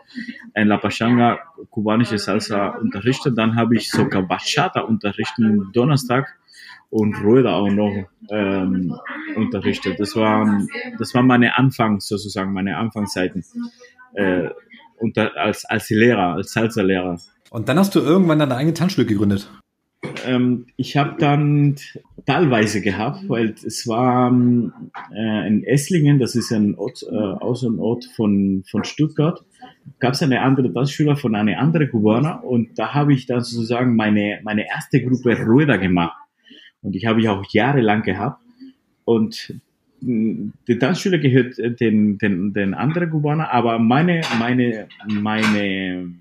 ein La Pachanga, kubanische Salsa unterrichtet. Dann habe ich sogar Bachata unterrichtet, Donnerstag und Rueda auch noch ähm, unterrichtet. Das war, das war meine Anfang sozusagen, meine Anfangszeiten äh, unter, als, als Lehrer, als Salsa-Lehrer. Und dann hast du irgendwann deine eigene Tanzschule gegründet. Ähm, ich habe dann teilweise gehabt, weil es war äh, in Esslingen, das ist ein Ort, äh, Außenort von, von Stuttgart, gab es eine andere Tanzschüler von einer anderen Kubaner und da habe ich dann sozusagen meine, meine erste Gruppe Rueda gemacht. Und ich habe ich auch jahrelang gehabt. Und die Tanzschule gehört den, den, den anderen Kubaner, aber meine, meine, meine,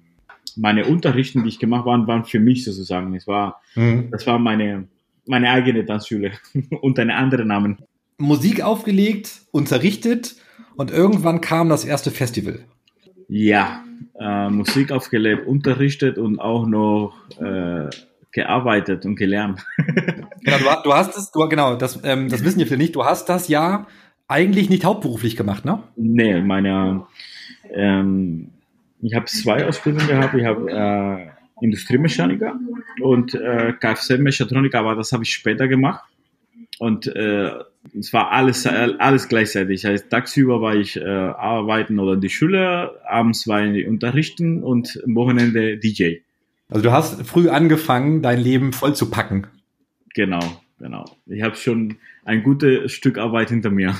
meine Unterrichten, die ich gemacht habe, waren für mich sozusagen. Es war, mhm. das war meine, meine eigene Tanzschule unter einem anderen Namen. Musik aufgelegt, unterrichtet und irgendwann kam das erste Festival. Ja, äh, Musik aufgelegt, unterrichtet und auch noch äh, gearbeitet und gelernt. genau, du, du, hast es, du, genau, das, ähm, das wissen die viele nicht, du hast das ja eigentlich nicht hauptberuflich gemacht, ne? Nee, meine, ähm, ich habe zwei Ausbildungen gehabt. Ich habe äh, Industriemechaniker und äh, Kfz-Mechatroniker, aber das habe ich später gemacht. Und äh, es war alles, alles gleichzeitig. Heißt, tagsüber war ich äh, arbeiten oder in die Schule, abends war ich unterrichten und am Wochenende DJ. Also du hast früh angefangen, dein Leben voll zu packen. Genau, genau. Ich habe schon ein gutes Stück Arbeit hinter mir.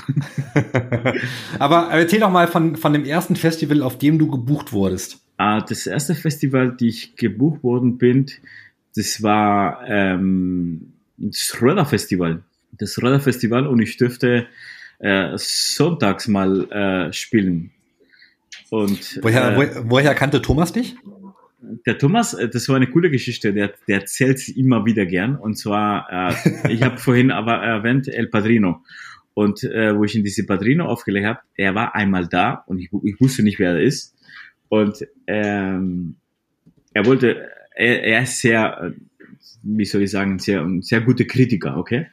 Aber erzähl doch mal von, von dem ersten Festival, auf dem du gebucht wurdest. Ah, das erste Festival, die ich gebucht worden bin, das war ähm, das Röder Festival. Das Röder Festival und ich dürfte äh, sonntags mal äh, spielen. Und, woher, äh, wo, woher kannte Thomas dich? Der Thomas, äh, das war eine coole Geschichte, der, der erzählt sie immer wieder gern. Und zwar, äh, ich habe vorhin aber erwähnt El Padrino. Und äh, wo ich in diese Padrino aufgelegt habe, er war einmal da und ich, ich wusste nicht, wer er ist. Und ähm, er wollte, er, er ist sehr, wie soll ich sagen, sehr, sehr gute Kritiker, okay?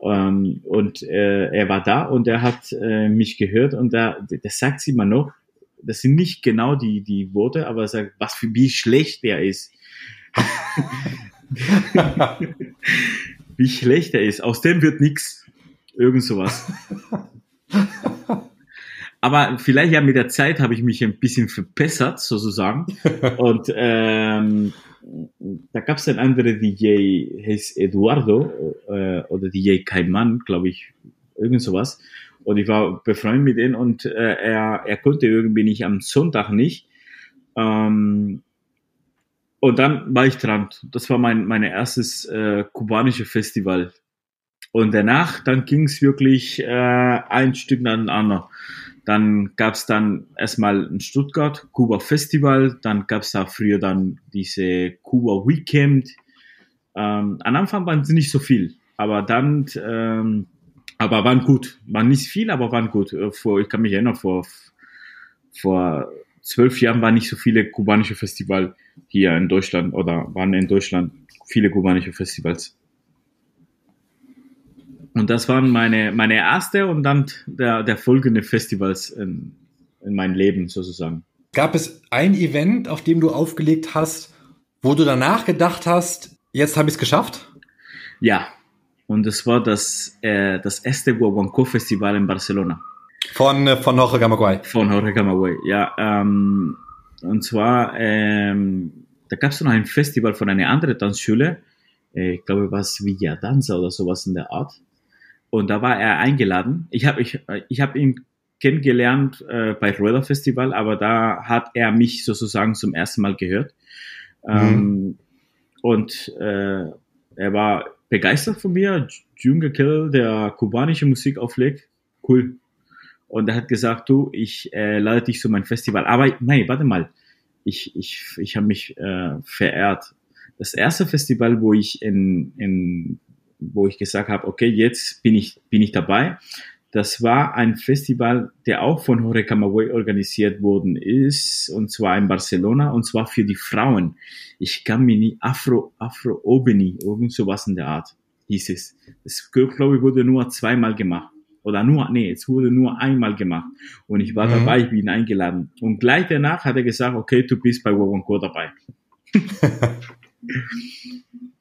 Ähm, und äh, er war da und er hat äh, mich gehört und da, das sagt sie immer noch, das sind nicht genau die, die Worte, aber er sagt, was für wie schlecht er ist. wie schlecht er ist. Aus dem wird nichts. Irgend sowas. Aber vielleicht ja mit der Zeit habe ich mich ein bisschen verbessert, sozusagen. Und ähm, da gab es ein anderer DJ, heißt Eduardo, äh, oder DJ Kaiman, glaube ich, irgend sowas. Und ich war befreundet mit ihm und äh, er, er konnte irgendwie nicht am Sonntag nicht. Ähm, und dann war ich dran. Das war mein mein erstes äh, kubanische Festival. Und danach, dann ging es wirklich äh, ein Stück nach dem anderen. Dann gab es dann erstmal in Stuttgart Kuba Festival, dann gab es da früher dann diese Kuba Weekend. Ähm, am Anfang waren es nicht so viel, aber dann, ähm, aber waren gut. Waren nicht viel, aber waren gut. Äh, vor, ich kann mich erinnern, vor, vor zwölf Jahren waren nicht so viele kubanische Festivals hier in Deutschland oder waren in Deutschland viele kubanische Festivals. Und das waren meine, meine erste und dann der, der folgende Festivals in, in meinem Leben sozusagen. Gab es ein Event, auf dem du aufgelegt hast, wo du danach gedacht hast, jetzt habe ich es geschafft? Ja, und das war das, äh, das erste Guaguancó Festival in Barcelona. Von, äh, von Jorge Camagüey? Von Jorge Camagüey, ja. Ähm, und zwar, ähm, da gab es noch ein Festival von einer anderen Tanzschule, äh, ich glaube, was Villa Danza oder sowas in der Art. Und da war er eingeladen. Ich habe ich, ich hab ihn kennengelernt äh, bei Rueda Festival, aber da hat er mich sozusagen zum ersten Mal gehört. Mhm. Ähm, und äh, er war begeistert von mir. Junge Kill, der kubanische Musik auflegt. Cool. Und er hat gesagt, du, ich äh, lade dich zu meinem Festival. Aber nein, warte mal. Ich, ich, ich habe mich äh, verehrt. Das erste Festival, wo ich in, in wo ich gesagt habe, okay, jetzt bin ich, bin ich dabei. Das war ein Festival, der auch von Jorge Camagüey organisiert worden ist, und zwar in Barcelona, und zwar für die Frauen. Ich kann mir nie Afro, Afro Obeni, irgend sowas in der Art, hieß es. Das, glaube ich, wurde nur zweimal gemacht. Oder nur, nee, es wurde nur einmal gemacht. Und ich war mhm. dabei, ich bin eingeladen. Und gleich danach hat er gesagt, okay, du bist bei Wawanko dabei.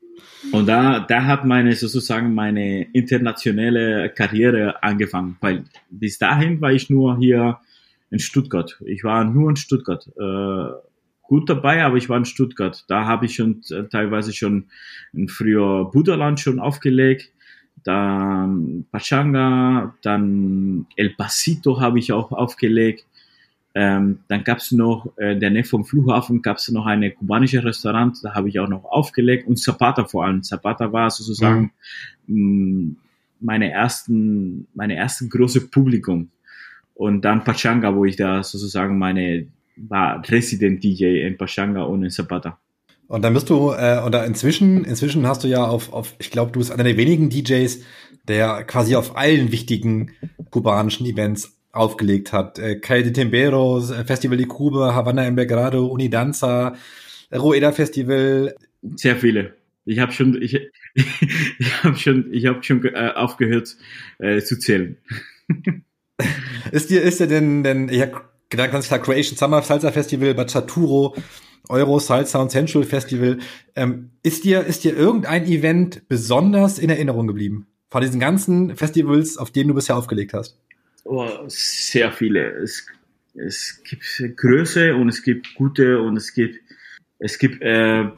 Und da, da hat meine sozusagen meine internationale Karriere angefangen, weil bis dahin war ich nur hier in Stuttgart. Ich war nur in Stuttgart. Äh, gut dabei, aber ich war in Stuttgart. Da habe ich schon äh, teilweise schon früher Buddhaland schon aufgelegt. Dann Pachanga, dann El Pasito habe ich auch aufgelegt. Ähm, dann gab es noch, äh, der Nähe vom Flughafen gab es noch eine kubanische Restaurant, da habe ich auch noch aufgelegt und Zapata vor allem. Zapata war sozusagen mhm. meine ersten, meine ersten große Publikum. Und dann Pachanga, wo ich da sozusagen meine, war Resident DJ in Pachanga und in Zapata. Und dann bist du, äh, oder inzwischen, inzwischen hast du ja auf, auf ich glaube, du bist einer der wenigen DJs, der quasi auf allen wichtigen kubanischen Events aufgelegt hat. Äh, Calle de Timberos, äh, Festival de Cuba, Havana en Belgrado, Unidanza, Rueda Festival. Sehr viele. Ich habe schon, ich, ich habe schon, ich habe schon äh, aufgehört äh, zu zählen. ist dir, ist dir denn, denn ich habe gedacht, ganz klar Croatian Summer Salsa Festival, Bachaturo, Euro Salsa und Sensual Festival. Ähm, ist dir, ist dir irgendein Event besonders in Erinnerung geblieben? Von diesen ganzen Festivals, auf denen du bisher aufgelegt hast? Oh, sehr viele. Es, es gibt Größe und es gibt gute und es gibt es gibt äh,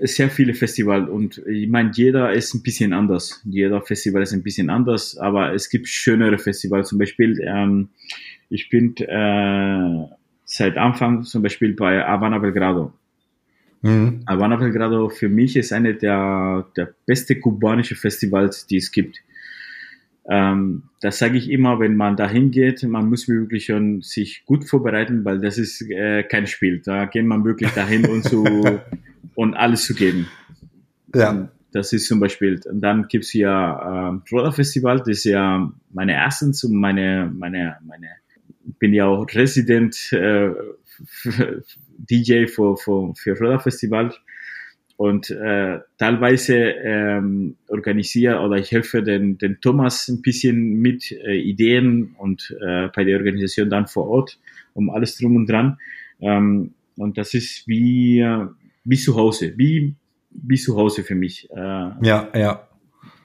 sehr viele Festivals und ich meine, jeder ist ein bisschen anders. Jeder Festival ist ein bisschen anders, aber es gibt schönere Festivals. Zum Beispiel, ähm, ich bin äh, seit Anfang zum Beispiel bei Havana Belgrado. Mhm. Havana Belgrado für mich ist eine der, der beste kubanische Festivals, die es gibt. Ähm, das sage ich immer, wenn man da hingeht, man muss wirklich schon sich gut vorbereiten, weil das ist äh, kein Spiel. Da geht man wirklich dahin und zu und alles zu geben. Ja. Und das ist zum Beispiel, und dann gibt's hier äh, Roller Festival, das ist ja meine ersten, meine, meine, meine, bin ja auch Resident äh, DJ für, für, für Roller Festival und äh, teilweise ähm, organisiere oder ich helfe den, den Thomas ein bisschen mit äh, Ideen und äh, bei der Organisation dann vor Ort um alles drum und dran. Ähm, und das ist wie, äh, wie zu Hause, wie, wie zu Hause für mich. Äh, ja, ja.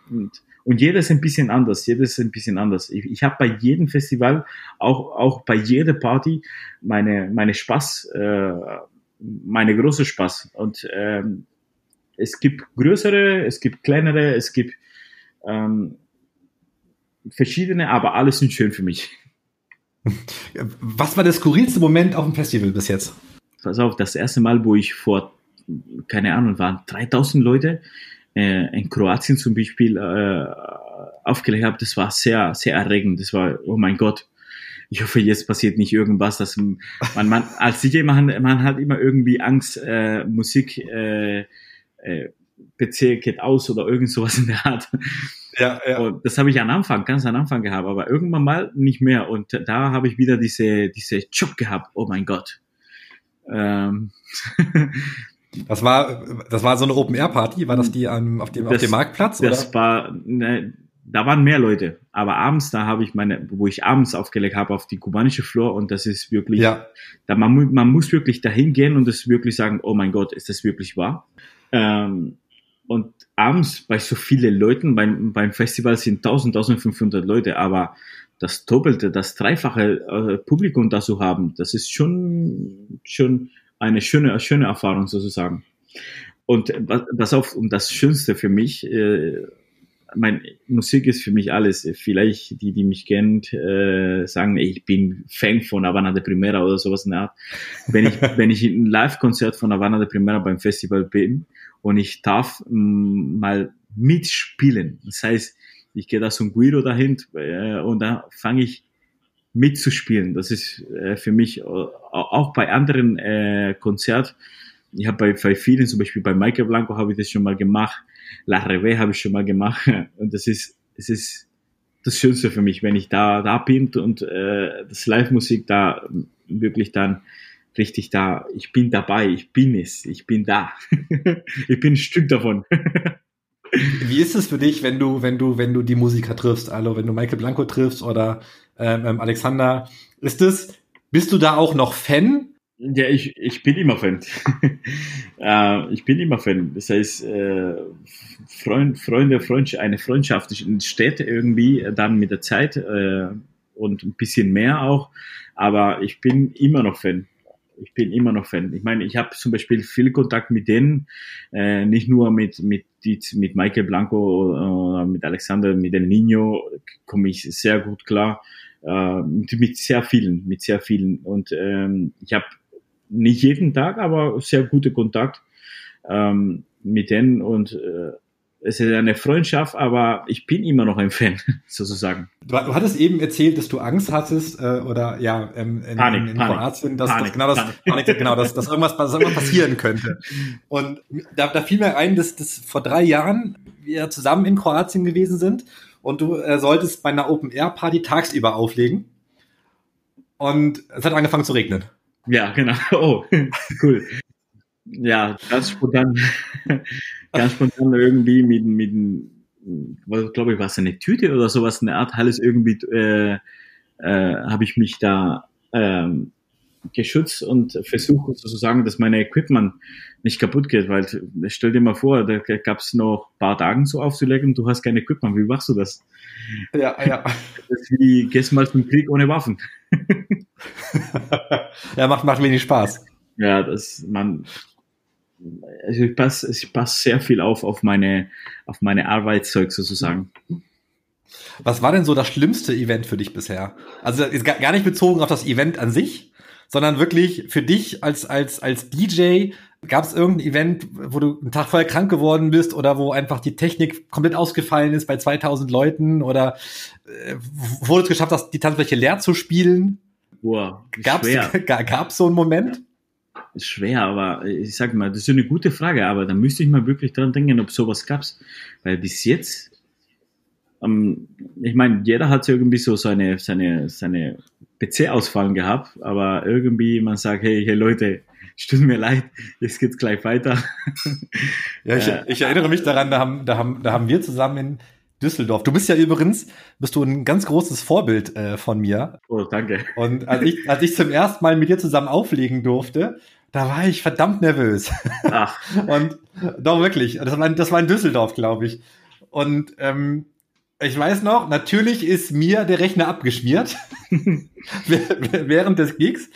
Und, und jeder ist ein bisschen anders, jeder ist ein bisschen anders. Ich, ich habe bei jedem Festival, auch, auch bei jeder Party, meine, meine Spaß, äh, meine große Spaß. Und ähm, es gibt größere, es gibt kleinere, es gibt ähm, verschiedene, aber alles sind schön für mich. Was war der skurrilste Moment auf dem Festival bis jetzt? pass auf, das erste Mal, wo ich vor, keine Ahnung, waren 3000 Leute äh, in Kroatien zum Beispiel äh, aufgelegt habe, das war sehr, sehr erregend. Das war, oh mein Gott, ich hoffe, jetzt passiert nicht irgendwas, dass man, man als DJ man, man hat immer irgendwie Angst, äh, Musik äh, äh, PC geht aus oder irgend sowas in der Art. Ja, ja. Und das habe ich am Anfang, ganz am Anfang gehabt, aber irgendwann mal nicht mehr. Und da habe ich wieder diese, diese Job gehabt. Oh mein Gott. Ähm. Das war, das war so eine Open-Air-Party? War das die um, auf, dem, das, auf dem Marktplatz? Das oder? war, ne, da waren mehr Leute. Aber abends, da habe ich meine, wo ich abends aufgelegt habe auf die kubanische Floor und das ist wirklich, ja. da man, man muss wirklich dahin gehen und das wirklich sagen, oh mein Gott, ist das wirklich wahr? Ähm, und abends bei so vielen Leuten, beim, beim Festival sind 1000, 1500 Leute, aber das Doppelte, das Dreifache äh, Publikum da zu haben, das ist schon, schon eine schöne, schöne Erfahrung sozusagen. Und was auf, und das Schönste für mich, äh, mein Musik ist für mich alles. Vielleicht die, die mich kennen, äh, sagen, ich bin Fan von Havana de Primera oder sowas in der Art. Wenn ich, wenn ich ein Live-Konzert von Havana de Primera beim Festival bin und ich darf mm, mal mitspielen. Das heißt, ich gehe da zum Guido dahin äh, und da fange ich mitzuspielen. Das ist äh, für mich äh, auch bei anderen äh, Konzert. Ich habe bei, bei vielen, zum Beispiel bei Michael Blanco habe ich das schon mal gemacht. La Reve habe ich schon mal gemacht. Und das ist, es ist das Schönste für mich, wenn ich da, da bin und äh, das Live-Musik da wirklich dann richtig da, ich bin dabei, ich bin es, ich bin da. ich bin ein Stück davon. Wie ist es für dich, wenn du, wenn du, wenn du die Musiker triffst, also wenn du Michael Blanco triffst oder ähm, ähm Alexander, ist es, bist du da auch noch Fan? Ja, ich, ich bin immer Fan. äh, ich bin immer Fan. Das heißt, äh, Freund, Freunde, Freundschaft, eine Freundschaft entsteht irgendwie dann mit der Zeit äh, und ein bisschen mehr auch. Aber ich bin immer noch Fan ich bin immer noch Fan. Ich meine, ich habe zum Beispiel viel Kontakt mit denen, äh, nicht nur mit mit mit Michael Blanco oder mit Alexander, mit El Nino komme ich sehr gut klar. Äh, mit, mit sehr vielen, mit sehr vielen. Und ähm, ich habe nicht jeden Tag, aber sehr gute Kontakt ähm, mit denen und äh, es ist eine Freundschaft, aber ich bin immer noch ein Fan, sozusagen. Du, du hattest eben erzählt, dass du Angst hattest, äh, oder ja, ähm, in, Panik, in, in Panik, Kroatien, dass, Panik, dass genau das, Panik. genau, dass, dass irgendwas, dass irgendwas passieren könnte. Und da, da fiel mir ein, dass, dass vor drei Jahren wir zusammen in Kroatien gewesen sind und du äh, solltest bei einer Open-Air-Party tagsüber auflegen. Und es hat angefangen zu regnen. Ja, genau. Oh, cool. Ja, ganz spontan ganz spontan irgendwie mit, mit glaube ich, was eine Tüte oder sowas, eine Art alles irgendwie, äh, äh, habe ich mich da ähm, geschützt und versucht sozusagen, dass meine Equipment nicht kaputt geht, weil stell dir mal vor, da gab es noch paar Tagen so aufzulegen, du hast kein Equipment, wie machst du das? Ja, ja. Das ist wie, gehst mal zum Krieg ohne Waffen. ja, macht, macht wenig Spaß. Ja, das, man, also ich passe ich pass sehr viel auf auf meine, auf meine Arbeitszeug sozusagen. Was war denn so das schlimmste Event für dich bisher? Also ist gar nicht bezogen auf das Event an sich, sondern wirklich für dich als, als, als DJ, Gab es irgendein Event, wo du einen Tag vorher krank geworden bist oder wo einfach die Technik komplett ausgefallen ist bei 2000 Leuten oder äh, wo du es geschafft hast, die Tanzfläche leer zu spielen? Boah, gab's, gab's so einen Moment? ist schwer, aber ich sag mal, das ist eine gute Frage, aber da müsste ich mal wirklich dran denken, ob sowas gab's. Weil bis jetzt, ähm, ich meine, jeder hat irgendwie so seine, seine, seine PC-Ausfallen gehabt, aber irgendwie man sagt, hey, hey Leute, es tut mir leid, jetzt geht's gleich weiter. Ja, ich, ich erinnere mich daran, da haben, da haben, da haben wir zusammen in Düsseldorf. Du bist ja übrigens, bist du ein ganz großes Vorbild äh, von mir. Oh, danke. Und als ich, als ich zum ersten Mal mit dir zusammen auflegen durfte, da war ich verdammt nervös. Ach. Und doch wirklich, das war, das war in Düsseldorf, glaube ich. Und ähm, ich weiß noch, natürlich ist mir der Rechner abgeschmiert während des Gigs.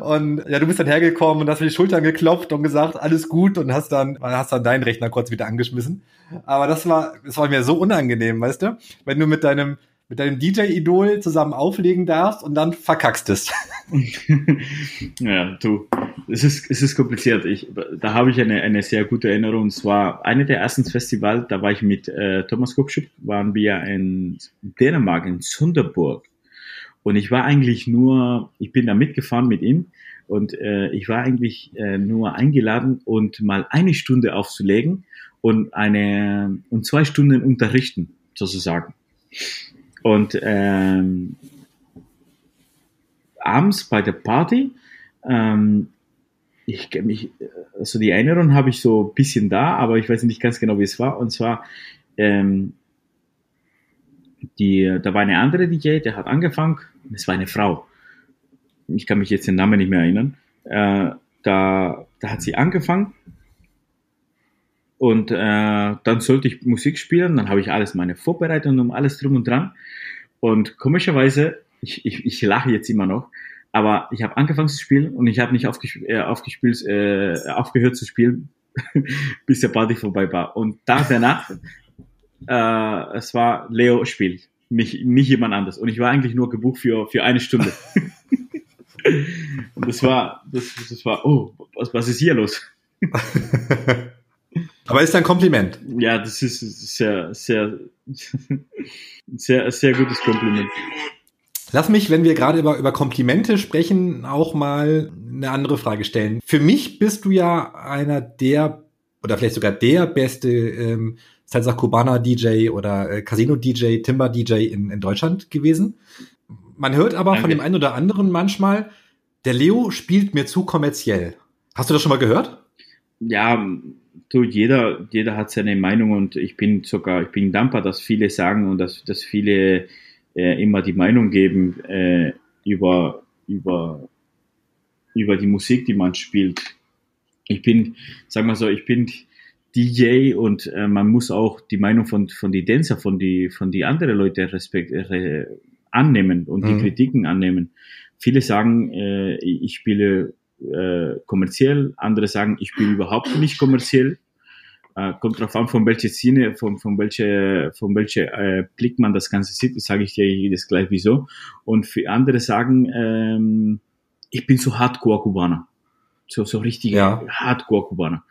Und ja, du bist dann hergekommen und hast mir die Schultern geklopft und gesagt, alles gut und hast dann, hast dann deinen Rechner kurz wieder angeschmissen. Aber das war, das war mir so unangenehm, weißt du? Wenn du mit deinem, mit deinem DJ-Idol zusammen auflegen darfst und dann verkackst es. ja, du. Es ist, es ist kompliziert. Ich, da habe ich eine, eine sehr gute Erinnerung. Und zwar eine der ersten Festivals, da war ich mit äh, Thomas Kopschuk, waren wir in Dänemark, in Sunderburg. Und ich war eigentlich nur, ich bin da mitgefahren mit ihm und äh, ich war eigentlich äh, nur eingeladen und mal eine Stunde aufzulegen und eine und zwei Stunden unterrichten, sozusagen. Und ähm, abends bei der Party ähm, ich mich, also die Erinnerung habe ich so ein bisschen da, aber ich weiß nicht ganz genau, wie es war. Und zwar, ähm, die, da war eine andere DJ, der hat angefangen, es war eine Frau. Ich kann mich jetzt den Namen nicht mehr erinnern. Äh, da, da hat sie angefangen und äh, dann sollte ich Musik spielen, dann habe ich alles, meine Vorbereitung und alles drum und dran. Und komischerweise, ich, ich, ich lache jetzt immer noch, aber ich habe angefangen zu spielen und ich habe nicht aufgesp äh, aufgespielt, äh, aufgehört zu spielen, bis der Party vorbei war. Und Tag danach, äh, es war Leo spielt, nicht, nicht jemand anders. Und ich war eigentlich nur gebucht für, für eine Stunde. und das war, das, das war, oh, was, was ist hier los? Aber ist ein Kompliment. Ja, das ist sehr, sehr, sehr, sehr gutes Kompliment. Lass mich, wenn wir gerade über, über Komplimente sprechen, auch mal eine andere Frage stellen. Für mich bist du ja einer der, oder vielleicht sogar der beste ähm, Salsa Cubana DJ oder äh, Casino DJ, Timber DJ in, in Deutschland gewesen. Man hört aber Danke. von dem einen oder anderen manchmal, der Leo spielt mir zu kommerziell. Hast du das schon mal gehört? Ja, du, jeder, jeder hat seine Meinung und ich bin sogar, ich bin dankbar, dass viele sagen und dass, dass viele äh, immer die Meinung geben äh, über, über, über die Musik, die man spielt. Ich bin, sag mal so, ich bin DJ und äh, man muss auch die Meinung von, von die Dancer, von die, von die anderen Leute respekt, äh, annehmen und mhm. die Kritiken annehmen. Viele sagen, äh, ich spiele äh, kommerziell, andere sagen, ich spiele überhaupt nicht kommerziell. Äh, kommt drauf an, von welcher Szene, von, von welcher, von welcher äh, Blick man das Ganze sieht, sage ich dir jedes gleich wieso. Und für andere sagen, ähm, ich bin so Hardcore-Kubaner. So, so richtig ja. Hardcore-Kubaner.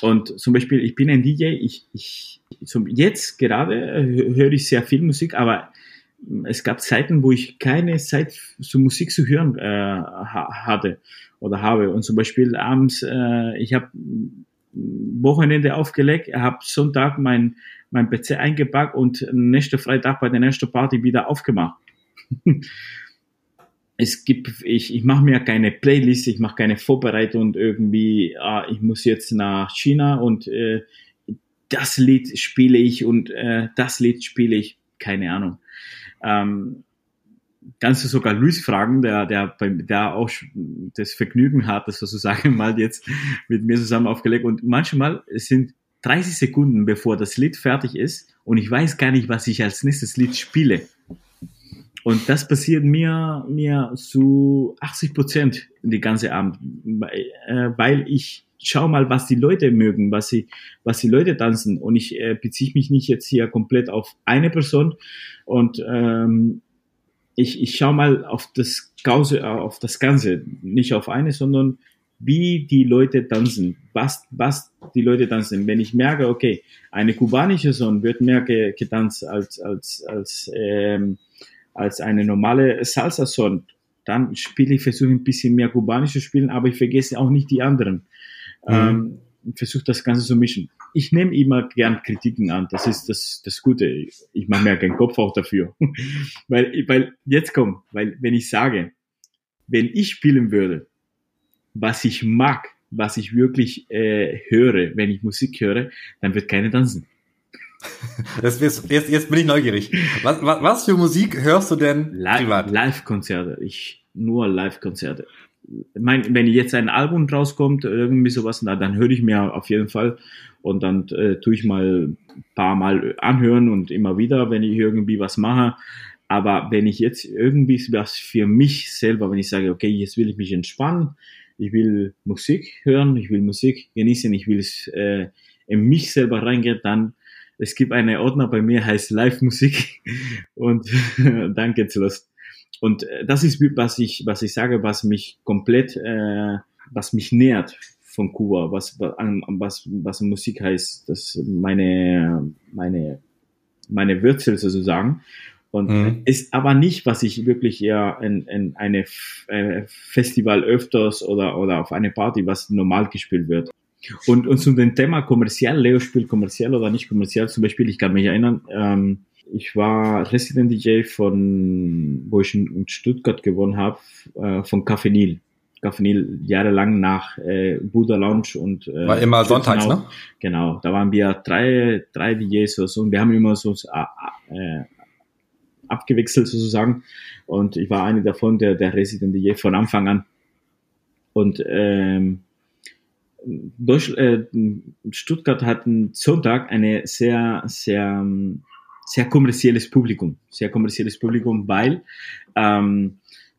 Und zum Beispiel, ich bin ein DJ, ich, ich, zum, jetzt gerade höre ich sehr viel Musik, aber es gab Zeiten, wo ich keine Zeit so Musik zu hören äh, hatte oder habe. Und zum Beispiel abends, äh, ich habe Wochenende aufgelegt, habe Sonntag mein, mein PC eingepackt und nächste Freitag bei der nächsten Party wieder aufgemacht. es gibt, ich, ich mache mir keine Playlist, ich mache keine Vorbereitung irgendwie, ah, ich muss jetzt nach China und äh, das Lied spiele ich und äh, das Lied spiele ich, keine Ahnung. Ähm, kannst du sogar Luis fragen, der, der, der auch das Vergnügen hat, das sozusagen mal jetzt mit mir zusammen aufgelegt. Und manchmal sind 30 Sekunden, bevor das Lied fertig ist und ich weiß gar nicht, was ich als nächstes Lied spiele. Und das passiert mir, mir zu 80 Prozent die ganze Abend, äh, weil ich schau mal, was die Leute mögen, was sie, was die Leute tanzen. Und ich äh, beziehe mich nicht jetzt hier komplett auf eine Person und ähm, ich, ich schaue mal auf das, Ganze, auf das Ganze, nicht auf eine, sondern wie die Leute tanzen, was, was die Leute tanzen. Wenn ich merke, okay, eine kubanische Song wird mehr getanzt als, als, als, ähm, als eine normale Salsa-Song, dann spiele ich, versuche ein bisschen mehr kubanisch zu spielen, aber ich vergesse auch nicht die anderen. Mhm. Ähm, versuche das Ganze zu mischen ich nehme immer gern Kritiken an. Das ist das, das Gute. Ich mache mir keinen Kopf auch dafür. weil, weil, jetzt komm, weil, wenn ich sage, wenn ich spielen würde, was ich mag, was ich wirklich äh, höre, wenn ich Musik höre, dann wird keine tanzen. Das, jetzt, jetzt, jetzt bin ich neugierig. Was, was, was für Musik hörst du denn Live-Konzerte. ich nur Live-Konzerte. Mein, wenn jetzt ein Album rauskommt, irgendwie sowas, na, dann höre ich mir auf jeden Fall und dann äh, tue ich mal ein paar Mal anhören und immer wieder, wenn ich irgendwie was mache. Aber wenn ich jetzt irgendwie was für mich selber, wenn ich sage, okay, jetzt will ich mich entspannen, ich will Musik hören, ich will Musik genießen, ich will es äh, in mich selber reingehen, dann es gibt eine Ordner bei mir, heißt Live-Musik und dann geht's los. Und äh, das ist, was ich, was ich sage, was mich komplett äh, was mich nährt von Kuba, was, was, was Musik heißt, das meine, meine, meine Wurzel sozusagen. Und mhm. ist aber nicht, was ich wirklich eher in, in eine äh, Festival öfters oder, oder auf eine Party, was normal gespielt wird. Und, und zu dem Thema kommerziell, Leo spielt kommerziell oder nicht kommerziell, zum Beispiel, ich kann mich erinnern, ähm, ich war Resident DJ von, wo ich in Stuttgart gewonnen habe, äh, von Café Nil. Café Nil jahrelang nach äh, Buddha Lounge und äh, war immer sonntags, ne? Genau, da waren wir drei, drei DJs oder so und wir haben immer so äh, abgewechselt sozusagen und ich war einer davon, der der Resident DJ von Anfang an und ähm, Deutsch, äh, Stuttgart hat Sonntag eine sehr, sehr, sehr kommerzielles Publikum. Sehr kommerzielles Publikum, weil ähm,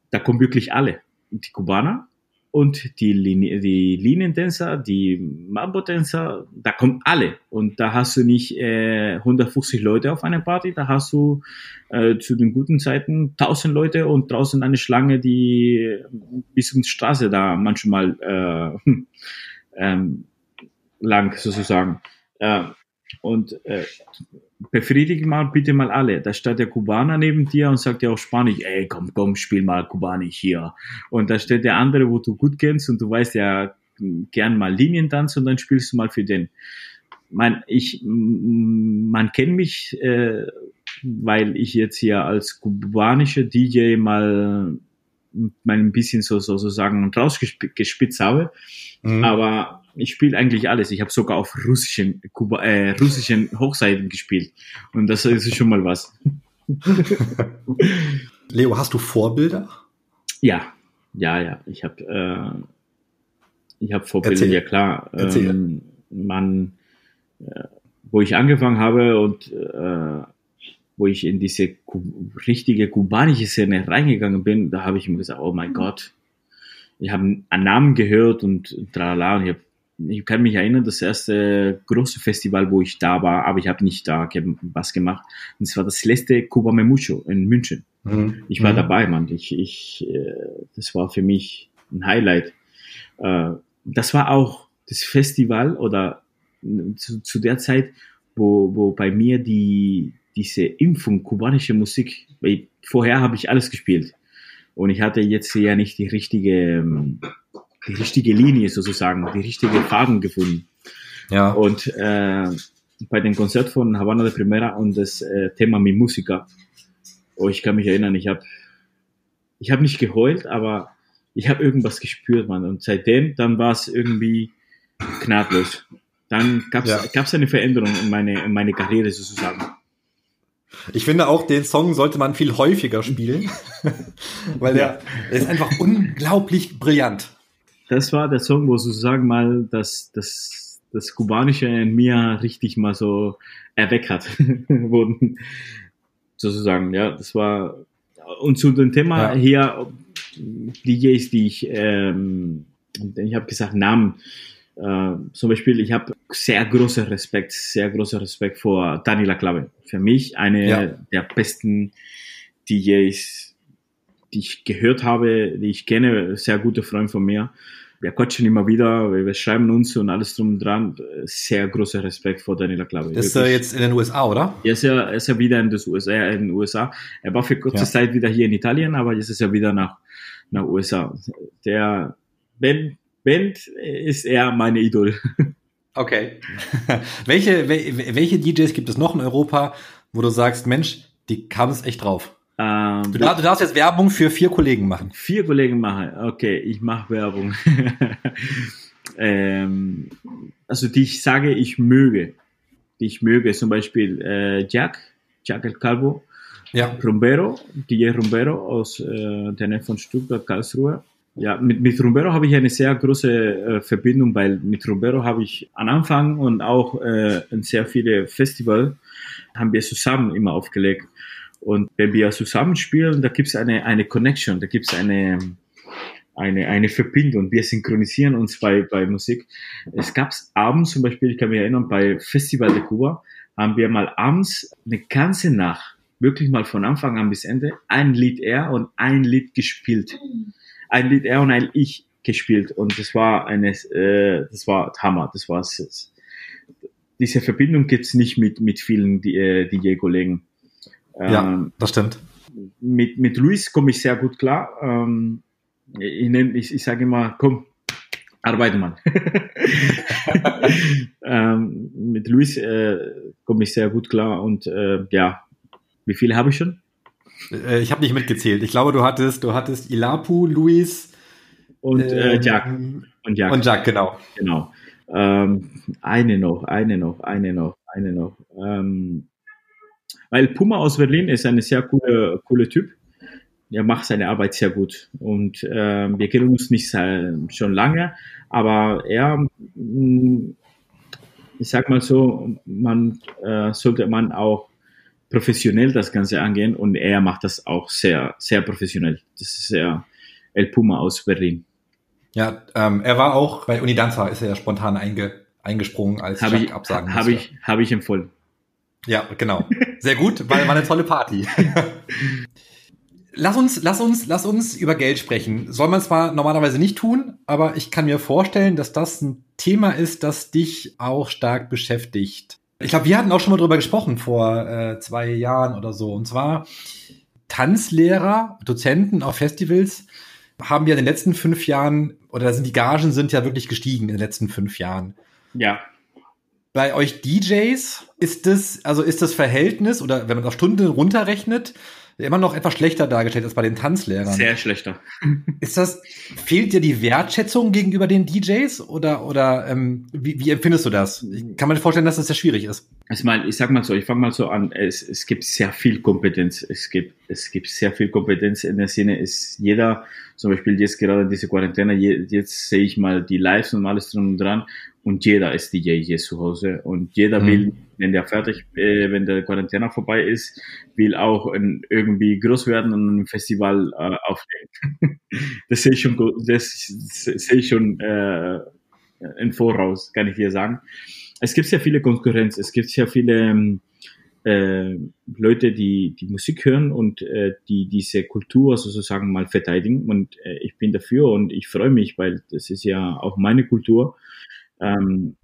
da kommen wirklich alle. Die Kubaner und die, Linie, die Linientänzer, die Mambo-Tänzer, da kommen alle. Und da hast du nicht äh, 150 Leute auf einer Party, da hast du äh, zu den guten Zeiten 1000 Leute und draußen eine Schlange, die bis um Straße da manchmal äh, ähm, lang sozusagen. Äh, und äh, befriedige mal bitte mal alle. Da steht der Kubaner neben dir und sagt dir auf Spanisch, ey, komm, komm, spiel mal Kubanisch hier. Und da steht der andere, wo du gut kennst und du weißt ja gern mal Linientanz und dann spielst du mal für den. Man, ich, man kennt mich, äh, weil ich jetzt hier als kubanischer DJ mal, mal ein bisschen so, so, so sagen rausgespitzt habe. Mhm. Aber ich spiele eigentlich alles. Ich habe sogar auf russischen, Kuba, äh, russischen Hochseiten gespielt. Und das ist schon mal was. Leo, hast du Vorbilder? Ja, ja, ja. Ich habe äh, ich habe Vorbilder, Erzähl. ja klar. Ähm, man, äh, wo ich angefangen habe und äh, wo ich in diese richtige kubanische Szene reingegangen bin, da habe ich mir gesagt, oh mein Gott, ich habe einen Namen gehört und tralala und ich, hab, ich kann mich erinnern, das erste große Festival, wo ich da war, aber ich habe nicht da was gemacht. Und es war das letzte Cuba Memucho in München. Mhm. Ich war mhm. dabei, Mann. Ich, ich, äh, das war für mich ein Highlight. Äh, das war auch das Festival oder zu, zu der Zeit, wo, wo bei mir die, diese Impfung kubanische Musik, weil vorher habe ich alles gespielt. Und ich hatte jetzt ja nicht die richtige, ähm, die richtige Linie sozusagen, die richtige Farben gefunden. Ja. Und äh, bei dem Konzert von Havana de Primera und das äh, Thema Mi Musica, oh, ich kann mich erinnern, ich habe ich hab nicht geheult, aber ich habe irgendwas gespürt, man. Und seitdem, dann war es irgendwie gnadlos. Dann gab es ja. eine Veränderung in meine, in meine Karriere sozusagen. Ich finde auch, den Song sollte man viel häufiger spielen, weil der, der ist einfach unglaublich brillant. Das war der Song, wo sozusagen mal das, das, das Kubanische in mir richtig mal so erweckt hat. wurden sozusagen, ja, das war, und zu dem Thema ja. hier, DJs, die ich, ähm, ich habe gesagt, Namen, äh, zum Beispiel, ich habe sehr großen Respekt, sehr großen Respekt vor Daniela Clave. Für mich eine ja. der besten DJs, die ich gehört habe, die ich kenne, sehr guter Freund von mir. Wir quatschen immer wieder, wir schreiben uns und alles drum und dran. Sehr großer Respekt vor Daniela Clave. ist er jetzt in den USA, oder? Jetzt ist er, ist er wieder in, das USA, in den USA. Er war für kurze ja. Zeit wieder hier in Italien, aber jetzt ist er wieder nach, nach USA. Der, wenn Band ist er meine Idol. Okay. welche, welche DJs gibt es noch in Europa, wo du sagst, Mensch, die kamen es echt drauf? Ähm, du, darfst, du, darfst jetzt Werbung für vier Kollegen machen. Vier Kollegen machen. Okay, ich mache Werbung. ähm, also die ich sage, ich möge. Die ich möge, zum Beispiel äh, Jack, Jack El Calvo, ja. Rumbero, DJ Rumbero aus äh, der Nähe von Stuttgart, Karlsruhe. Ja, mit, mit Rumbero habe ich eine sehr große äh, Verbindung, weil mit Rumbero habe ich am Anfang und auch äh, in sehr viele Festivals haben wir zusammen immer aufgelegt. Und wenn wir zusammen spielen, da gibt es eine, eine Connection, da gibt es eine, eine, eine Verbindung. Wir synchronisieren uns bei, bei Musik. Es gab abends zum Beispiel, ich kann mich erinnern, bei Festival de Cuba haben wir mal abends eine ganze Nacht, wirklich mal von Anfang an bis Ende, ein Lied er und ein Lied gespielt ein Lied er und ein ich. gespielt und das war eine, äh, das war Hammer, das war diese Verbindung gibt's nicht mit mit vielen äh, DJ-Kollegen. Ähm, ja, das stimmt. Mit mit Luis komme ich sehr gut klar. Ähm, ich, nenn, ich, ich sage immer, komm, arbeite mal. ähm, mit Luis äh, komme ich sehr gut klar und äh, ja, wie viele habe ich schon? Äh, ich habe nicht mitgezählt. Ich glaube, du hattest, du hattest Ilapu, Luis und äh, ähm, Jack. Und Jack. Und Jack, genau. Genau. Ähm, eine noch, eine noch, eine noch, eine noch. Ähm, weil Puma aus Berlin ist ein sehr cooler, cooler Typ. Er macht seine Arbeit sehr gut. Und äh, wir kennen uns nicht schon lange, aber er, mm, ich sag mal so, man äh, sollte man auch professionell das Ganze angehen und er macht das auch sehr, sehr professionell. Das ist sehr El Puma aus Berlin. Ja, ähm, er war auch bei Unidanza, ist er ja spontan einge, eingesprungen, als hab Jack ich, absagen Habe ich, hab ich empfohlen. Ja, genau. Sehr gut, weil war eine tolle Party. lass uns, lass uns, lass uns über Geld sprechen. Soll man zwar normalerweise nicht tun, aber ich kann mir vorstellen, dass das ein Thema ist, das dich auch stark beschäftigt. Ich glaube, wir hatten auch schon mal drüber gesprochen vor äh, zwei Jahren oder so. Und zwar Tanzlehrer, Dozenten auf Festivals haben ja in den letzten fünf Jahren, oder sind die Gagen sind ja wirklich gestiegen in den letzten fünf Jahren. Ja. Bei euch DJs ist das, also ist das Verhältnis, oder wenn man auf Stunden runterrechnet, immer noch etwas schlechter dargestellt als bei den Tanzlehrern. Sehr schlechter. Ist das, fehlt dir die Wertschätzung gegenüber den DJs oder, oder ähm, wie, wie empfindest du das? Ich kann mir vorstellen, dass das sehr schwierig ist. Ich meine, ich sag mal so, ich fange mal so an, es, es gibt sehr viel Kompetenz. Es gibt, es gibt sehr viel Kompetenz in der Szene. Ist jeder, zum Beispiel jetzt gerade diese Quarantäne, jetzt sehe ich mal die Lives und alles drum und dran und jeder ist DJ jetzt zu Hause und jeder mhm. will, wenn der fertig, äh, wenn der Quarantäne vorbei ist, will auch ein, irgendwie groß werden und ein Festival äh, auflegen. das sehe ich schon, das sehe ich schon äh, im Voraus, kann ich dir sagen. Es gibt sehr viele Konkurrenz, es gibt sehr viele ähm, äh, Leute, die die Musik hören und äh, die diese Kultur sozusagen mal verteidigen. Und äh, ich bin dafür und ich freue mich, weil das ist ja auch meine Kultur. Ähm,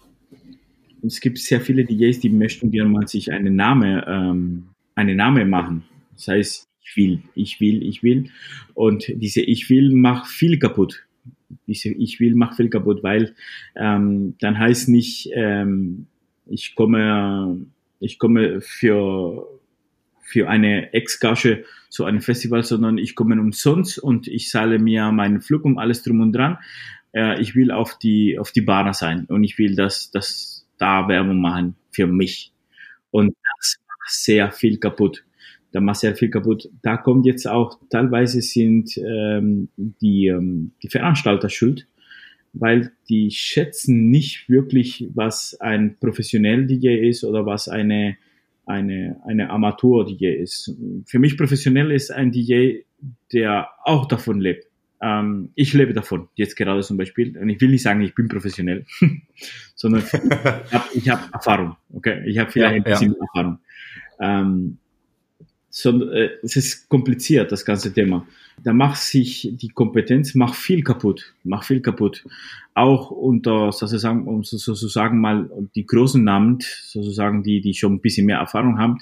es gibt sehr viele DJs, die möchten gerne mal sich einen Name, ähm, einen Name machen. Das heißt, ich will, ich will, ich will. Und diese Ich will macht viel kaputt. Diese Ich will macht viel kaputt, weil ähm, dann heißt nicht, ähm, ich komme, ich komme für für eine Ex-Gage zu einem Festival, sondern ich komme umsonst und ich zahle mir meinen Flug um alles drum und dran äh, ich will auf die, auf die Bahner sein und ich will, dass, dass da Werbung machen für mich. Und das macht sehr viel kaputt. Da macht sehr viel kaputt. Da kommt jetzt auch, teilweise sind ähm, die, ähm, die Veranstalter schuld, weil die schätzen nicht wirklich, was ein professionell DJ ist oder was eine, eine, eine Amateur-DJ ist. Für mich professionell ist ein DJ, der auch davon lebt. Ähm, ich lebe davon, jetzt gerade zum Beispiel. Und ich will nicht sagen, ich bin professionell, sondern ich habe hab Erfahrung. Okay, ich habe vielleicht ja, ein bisschen ja. Erfahrung. Ähm, so, äh, es ist kompliziert, das ganze Thema. Da macht sich die Kompetenz macht viel kaputt, macht viel kaputt. Auch unter sozusagen, um sozusagen mal die großen Namen, sozusagen die, die schon ein bisschen mehr Erfahrung haben,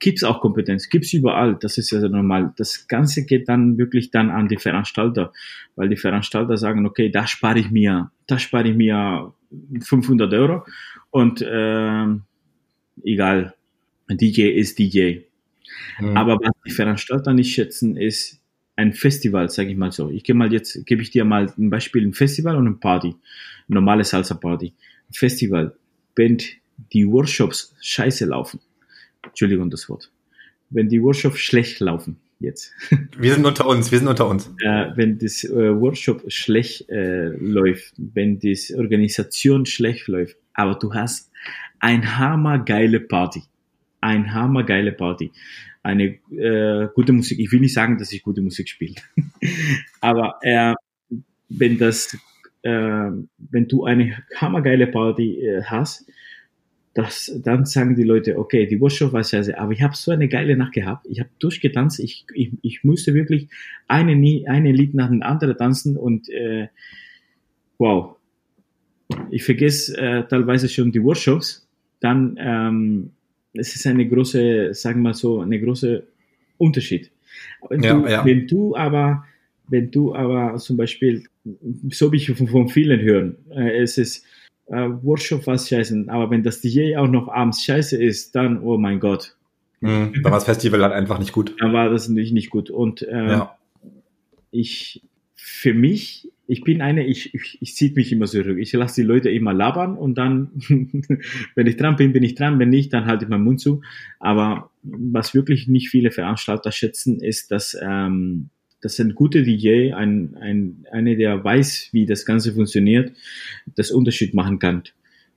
gibt's auch Kompetenz, gibt's überall. Das ist ja also normal. Das Ganze geht dann wirklich dann an die Veranstalter, weil die Veranstalter sagen, okay, da spare ich mir, da spare ich mir 500 Euro und äh, egal, DJ ist DJ. Mhm. Aber was die Veranstalter nicht schätzen, ist ein Festival, sage ich mal so. Ich gebe mal jetzt, gebe ich dir mal ein Beispiel, ein Festival und eine Party, normale Salsa-Party. Festival, wenn die Workshops scheiße laufen, Entschuldigung das Wort, wenn die Workshops schlecht laufen, jetzt. Wir sind unter uns, wir sind unter uns. Äh, wenn das äh, Workshop schlecht äh, läuft, wenn die Organisation schlecht läuft, aber du hast ein hammergeile Party, ein hammergeile Party, eine äh, gute Musik. Ich will nicht sagen, dass ich gute Musik spiele, aber äh, wenn das, äh, wenn du eine hammergeile Party äh, hast, das, dann sagen die Leute, okay, die Workshop war sehr, aber ich habe so eine geile Nacht gehabt. Ich habe durchgetanzt. Ich, ich, ich musste wirklich eine, eine Lied nach dem anderen tanzen und äh, wow. Ich vergesse äh, teilweise schon die Workshops, dann ähm, es ist eine große, sagen wir mal so, eine große Unterschied. Wenn, ja, du, ja. wenn du aber, wenn du aber zum Beispiel, so wie ich von, von vielen hören, äh, es ist äh, Workshop was scheiße, aber wenn das DJ auch noch abends scheiße ist, dann, oh mein Gott. Mhm, dann war das Festival halt einfach nicht gut. Dann war das natürlich nicht gut. Und äh, ja. ich, für mich, ich bin eine, ich, ich, ich ziehe mich immer zurück. Ich lasse die Leute immer labern und dann, wenn ich dran bin, bin ich dran. Wenn nicht, dann halte ich meinen Mund zu. Aber was wirklich nicht viele Veranstalter schätzen, ist, dass, ähm, dass ein guter DJ, ein, ein, eine, der weiß, wie das Ganze funktioniert, das Unterschied machen kann.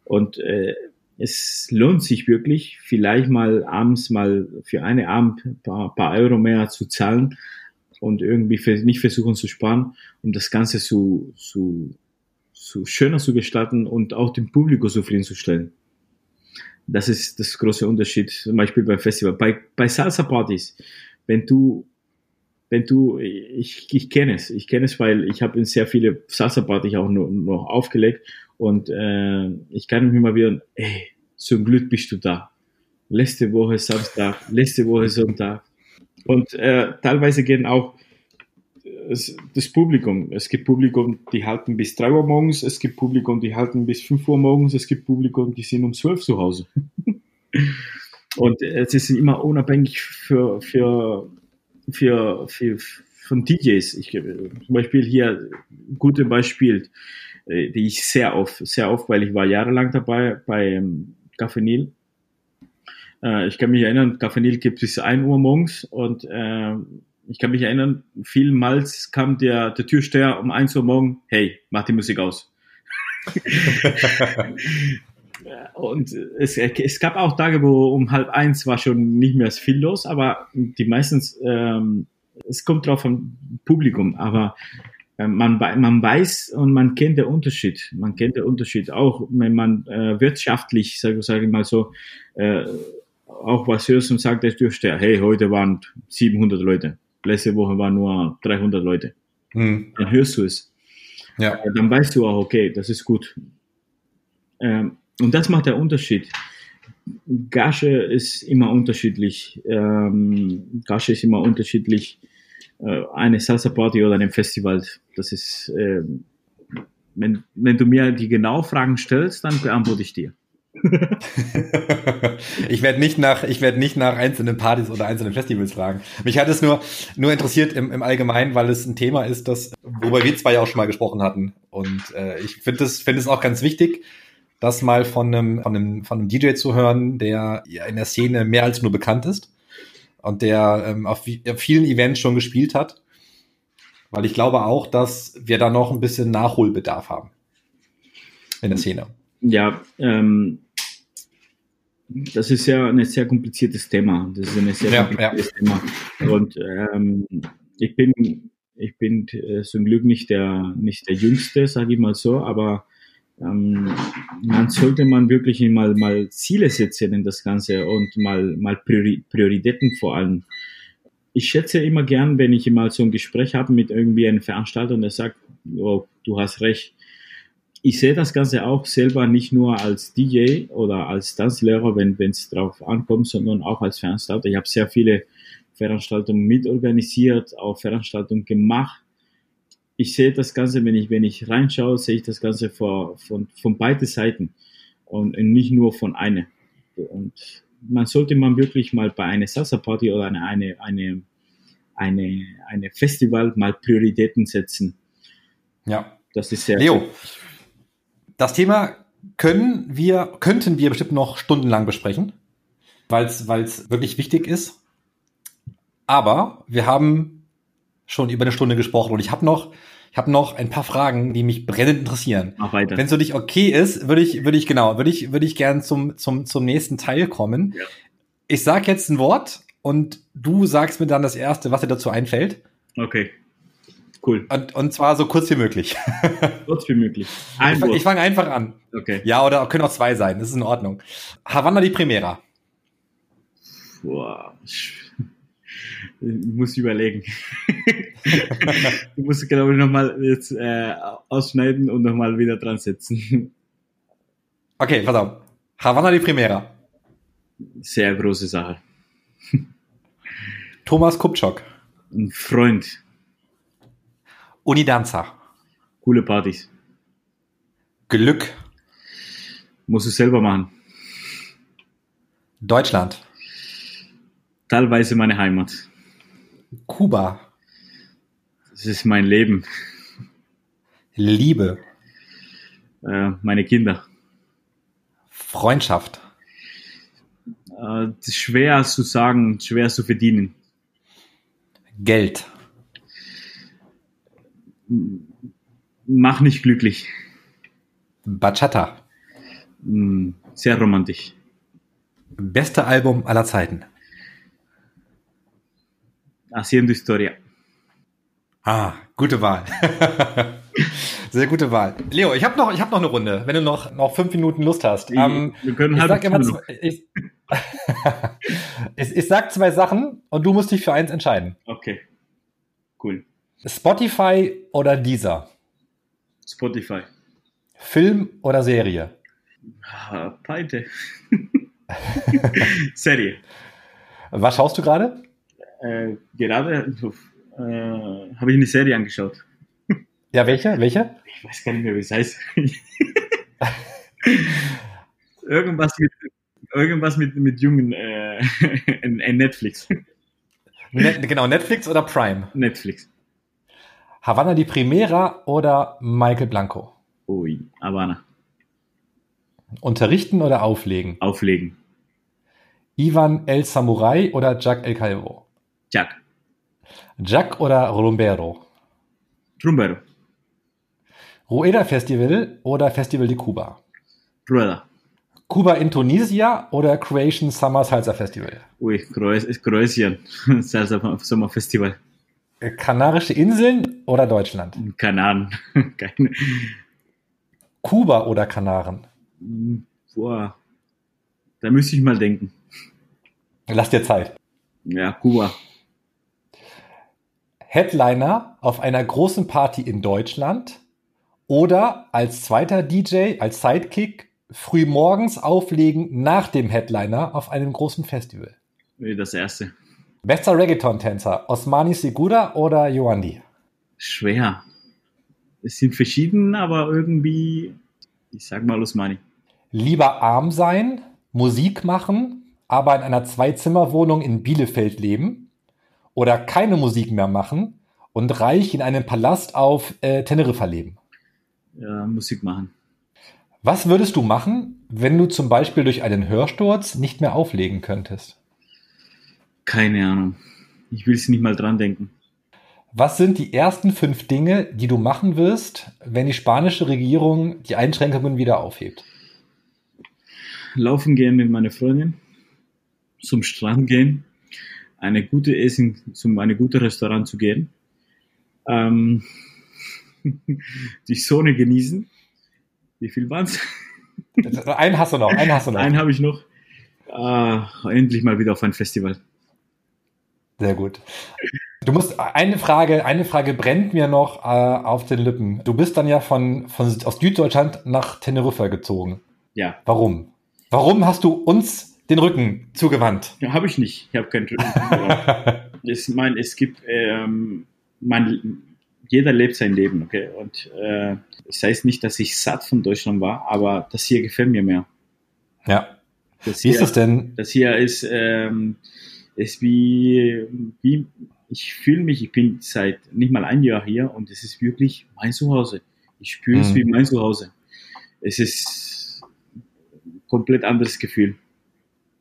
Und äh, es lohnt sich wirklich, vielleicht mal abends mal für eine Abend ein paar, paar Euro mehr zu zahlen, und irgendwie für, nicht versuchen zu sparen, um das Ganze zu, zu, zu schöner zu gestalten und auch dem Publikum zufriedenzustellen. Das ist das große Unterschied, zum Beispiel beim Festival. Bei, bei Salsa-Partys, wenn du, wenn du, ich, ich kenne es, ich kenne es, weil ich habe in sehr viele Salsa-Partys auch noch, noch aufgelegt und äh, ich kann mich immer wieder, ey, zum Glück bist du da. Letzte Woche Samstag, letzte Woche Sonntag, und äh, teilweise gehen auch äh, das Publikum. Es gibt Publikum, die halten bis 3 Uhr morgens, es gibt Publikum, die halten bis 5 Uhr morgens, es gibt Publikum, die sind um 12 zu Hause. Und es ist immer unabhängig für, für, für, für von DJs. Ich, zum Beispiel hier, gute Beispiel, äh, die ich sehr oft, sehr oft, weil ich war jahrelang dabei bei ähm, Café Nil äh, ich kann mich erinnern, Cafenil gibt bis 1 Uhr morgens und äh, ich kann mich erinnern, vielmals kam der, der Türsteher um 1 Uhr morgens, hey, mach die Musik aus. und es, es gab auch Tage, wo um halb eins war schon nicht mehr viel los, aber die meistens, ähm, es kommt drauf am Publikum, aber äh, man, man weiß und man kennt den Unterschied. Man kennt den Unterschied auch, wenn man äh, wirtschaftlich, sage sag ich mal so, äh, auch was hörst und sagt der Türsteher, hey, heute waren 700 Leute, letzte Woche waren nur 300 Leute. Hm. Dann hörst du es. Ja. Dann weißt du auch, okay, das ist gut. Ähm, und das macht der Unterschied. Gage ist immer unterschiedlich. Ähm, Gage ist immer unterschiedlich. Äh, eine Salsa-Party oder ein Festival, das ist, äh, wenn, wenn du mir die genau Fragen stellst, dann beantworte ich dir. ich werde nicht nach, ich werde nicht nach einzelnen Partys oder einzelnen Festivals fragen. Mich hat es nur, nur interessiert im, im Allgemeinen, weil es ein Thema ist, das, worüber wir zwei ja auch schon mal gesprochen hatten. Und äh, ich finde es, finde es auch ganz wichtig, das mal von einem, von einem, von einem DJ zu hören, der ja in der Szene mehr als nur bekannt ist und der ähm, auf, auf vielen Events schon gespielt hat. Weil ich glaube auch, dass wir da noch ein bisschen Nachholbedarf haben in der Szene. Ja, ähm, das ist ja ein sehr kompliziertes Thema. Das ist ein sehr ja, kompliziertes ja. Thema. Und ähm, ich bin, ich bin äh, zum Glück nicht der, nicht der Jüngste, sage ich mal so, aber ähm, man sollte man wirklich mal, mal Ziele setzen in das Ganze und mal, mal Priori Prioritäten vor allem. Ich schätze immer gern, wenn ich mal so ein Gespräch habe mit irgendwie einem Veranstalter und der sagt, oh, du hast recht, ich sehe das Ganze auch selber nicht nur als DJ oder als Tanzlehrer, wenn es drauf ankommt, sondern auch als Veranstalter. Ich habe sehr viele Veranstaltungen mitorganisiert, auch Veranstaltungen gemacht. Ich sehe das Ganze, wenn ich, wenn ich reinschaue, sehe ich das Ganze von, von, von beiden Seiten und nicht nur von einer. Und man sollte man wirklich mal bei einer Salsa-Party oder eine, eine, eine, eine, eine Festival mal Prioritäten setzen. Ja. Das ist sehr. Leo, das Thema können wir, könnten wir bestimmt noch stundenlang besprechen, weil es wirklich wichtig ist. Aber wir haben schon über eine Stunde gesprochen und ich habe noch, ich habe noch ein paar Fragen, die mich brennend interessieren. Mach weiter. Wenn es für dich okay ist, würde ich, würde ich genau, würde ich, würde ich gern zum, zum, zum nächsten Teil kommen. Ja. Ich sag jetzt ein Wort und du sagst mir dann das erste, was dir dazu einfällt. Okay. Cool. Und, und zwar so kurz wie möglich. Kurz wie möglich. Ein ich, ich fange einfach an. Okay. Ja, oder können auch zwei sein, das ist in Ordnung. Havanna die Primera. Boah. Ich muss überlegen. du musst, glaube ich, nochmal jetzt äh, ausschneiden und nochmal wieder dran setzen. Okay, pass auf. Havana die Primera. Sehr große Sache. Thomas Kupczok. Ein Freund. Unidanza. Coole Partys. Glück. Musst du selber machen. Deutschland. Teilweise meine Heimat. Kuba. Das ist mein Leben. Liebe. Äh, meine Kinder. Freundschaft. Äh, schwer zu sagen, schwer zu verdienen. Geld. Mach nicht glücklich. Bachata. Mm, Sehr romantisch. Beste Album aller Zeiten. Haciendo Historia. Ah, gute Wahl. Sehr gute Wahl. Leo, ich habe noch, ich hab noch eine Runde, wenn du noch, noch fünf Minuten Lust hast. Ähm, Wir können ich, halbe sag immer, ich, ich, ich sag zwei Sachen und du musst dich für eins entscheiden. Okay. Cool. Spotify oder Deezer? Spotify. Film oder Serie? Ah, Pleite. Serie. Was schaust du gerade? Äh, gerade äh, habe ich eine Serie angeschaut. Ja, welche? Welche? Ich weiß gar nicht mehr, wie es heißt. irgendwas mit, irgendwas mit, mit Jungen, äh, in, in Netflix. Net, genau, Netflix oder Prime? Netflix. Havana die Primera oder Michael Blanco? Ui, Havana. Unterrichten oder auflegen? Auflegen. Ivan El Samurai oder Jack El Calvo? Jack. Jack oder Rombero? Trumbero. Rueda Festival oder Festival de Cuba? Rueda. Kuba in Tunisia oder Croatian Summer Salsa Festival? Ui, Kroatien. Salsa Sommerfestival. Kanarische Inseln oder Deutschland? Ahnung. Keine. Kuba oder Kanaren? Boah. Da müsste ich mal denken. Lass dir Zeit. Ja, Kuba. Headliner auf einer großen Party in Deutschland oder als zweiter DJ, als Sidekick früh morgens auflegen nach dem Headliner auf einem großen Festival. Ui, Das erste. Bester Reggaeton-Tänzer, Osmani Segura oder Yoandi? Schwer. Es sind verschieden, aber irgendwie, ich sag mal Usmani. Lieber arm sein, Musik machen, aber in einer Zwei-Zimmer-Wohnung in Bielefeld leben oder keine Musik mehr machen und reich in einem Palast auf äh, Teneriffa leben? Ja, Musik machen. Was würdest du machen, wenn du zum Beispiel durch einen Hörsturz nicht mehr auflegen könntest? Keine Ahnung. Ich will es nicht mal dran denken. Was sind die ersten fünf Dinge, die du machen wirst, wenn die spanische Regierung die Einschränkungen wieder aufhebt? Laufen gehen mit meiner Freundin, zum Strand gehen, eine gute Essen, zum eine gute Restaurant zu gehen, ähm, die Sonne genießen. Wie viel waren's? Einen hast du noch, einen hast du noch. Einen habe ich noch. Äh, endlich mal wieder auf ein Festival. Sehr gut. Du musst eine Frage, eine Frage brennt mir noch äh, auf den Lippen. Du bist dann ja von, von aus Süddeutschland nach Teneriffa gezogen. Ja, Warum? Warum hast du uns den Rücken zugewandt? ja habe ich nicht. Ich habe keinen. ich meine, es gibt, ähm, man, jeder lebt sein Leben, okay? Und äh, das heißt nicht, dass ich satt von Deutschland war, aber das hier gefällt mir mehr. ja. Das Wie ist es denn? Das hier ist, ähm, ist wie, wie, ich fühle mich, ich bin seit nicht mal ein Jahr hier und es ist wirklich mein Zuhause. Ich spüre es Mhm. wie mein Zuhause. Es ist ein komplett anderes Gefühl.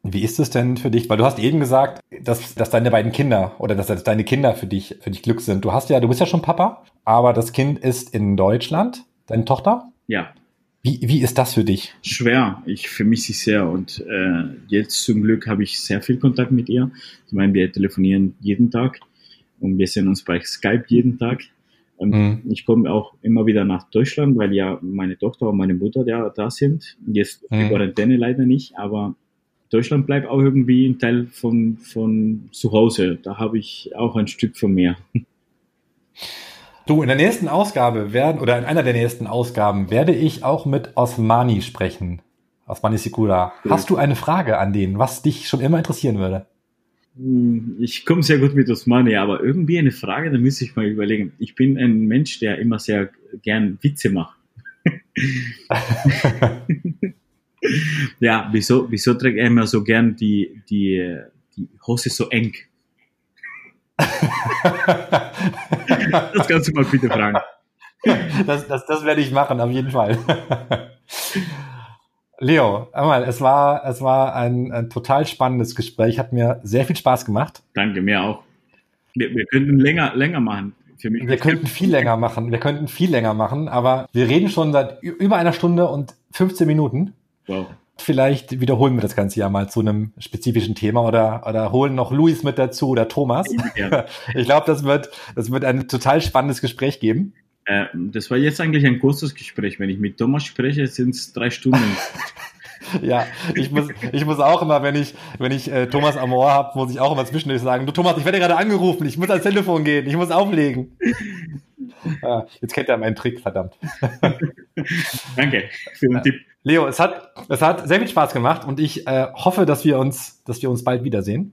Wie ist es denn für dich? Weil du hast eben gesagt, dass, dass deine beiden Kinder oder dass, dass deine Kinder für dich, für dich Glück sind. Du hast ja, du bist ja schon Papa, aber das Kind ist in Deutschland, deine Tochter. Ja, Wie, wie ist das für dich? schwer. Ich vermisse sie sehr und äh, jetzt zum Glück habe ich sehr viel Kontakt mit ihr. Ich meine, wir telefonieren jeden Tag und wir sehen uns bei Skype jeden Tag. Mhm. ich komme auch immer wieder nach Deutschland, weil ja meine Tochter und meine Mutter da, da sind. Jetzt Mhm. die Quarantäne leider nicht, aber Deutschland bleibt auch irgendwie ein Teil von, von zu Hause. Da habe ich auch ein Stück von mir. Du, in der nächsten Ausgabe werden, oder in einer der nächsten Ausgaben werde ich auch mit Osmani sprechen. Osmani Sikura. Hast du eine Frage an den, was dich schon immer interessieren würde? Hm, ich komme sehr gut mit Osmani, aber irgendwie eine Frage, da müsste ich mal überlegen. Ich bin ein Mensch, der immer sehr gern Witze macht. ja, wieso, wieso trägt er immer so gern die, die, die Hose so eng? Das kannst du mal bitte fragen. Das, das, das werde ich machen, auf jeden Fall. Leo, einmal, es war, es war ein, ein, total spannendes Gespräch, hat mir sehr viel Spaß gemacht. Danke, mir auch. Wir, wir könnten länger, länger machen. Für mich wir könnten viel länger machen, wir könnten viel länger machen, aber wir reden schon seit über einer Stunde und 15 Minuten. Wow. Vielleicht wiederholen wir das Ganze ja mal zu einem spezifischen Thema oder, oder holen noch Luis mit dazu oder Thomas. Ja. Ich glaube, das wird, das wird ein total spannendes Gespräch geben. Äh, das war jetzt eigentlich ein kurzes Gespräch. Wenn ich mit Thomas spreche, sind es drei Stunden. ja, ich muss, ich muss auch immer, wenn ich, wenn ich äh, Thomas am Ohr habe, muss ich auch immer zwischendurch sagen, du Thomas, ich werde gerade angerufen, ich muss ans Telefon gehen, ich muss auflegen. Ah, jetzt kennt er meinen Trick, verdammt. Danke für den Tipp. Leo, es hat, es hat sehr viel Spaß gemacht und ich äh, hoffe, dass wir uns, dass wir uns bald wiedersehen.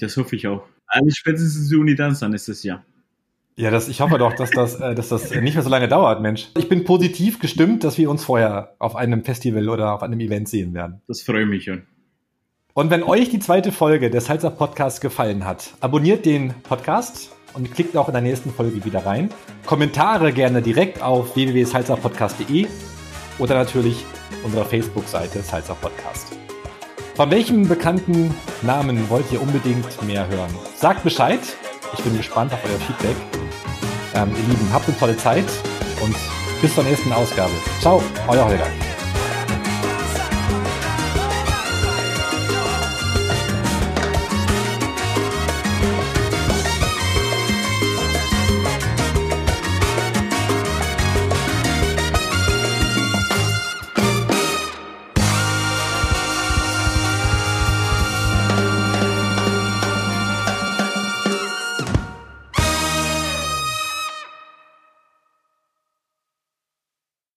Das hoffe ich auch. Eigentlich spätestens die Unitanz dann ist es ja. Ja, das, ich hoffe doch, dass das, äh, dass das nicht mehr so lange dauert, Mensch. Ich bin positiv gestimmt, dass wir uns vorher auf einem Festival oder auf einem Event sehen werden. Das freue mich schon. Und wenn euch die zweite Folge des Salzer Podcasts gefallen hat, abonniert den Podcast und klickt auch in der nächsten Folge wieder rein. Kommentare gerne direkt auf www.salzerpodcast.de oder natürlich unserer Facebook-Seite Salzer Podcast. Von welchem bekannten Namen wollt ihr unbedingt mehr hören? Sagt Bescheid. Ich bin gespannt auf euer Feedback. Ähm, ihr Lieben, habt eine tolle Zeit und bis zur nächsten Ausgabe. Ciao, euer Holger.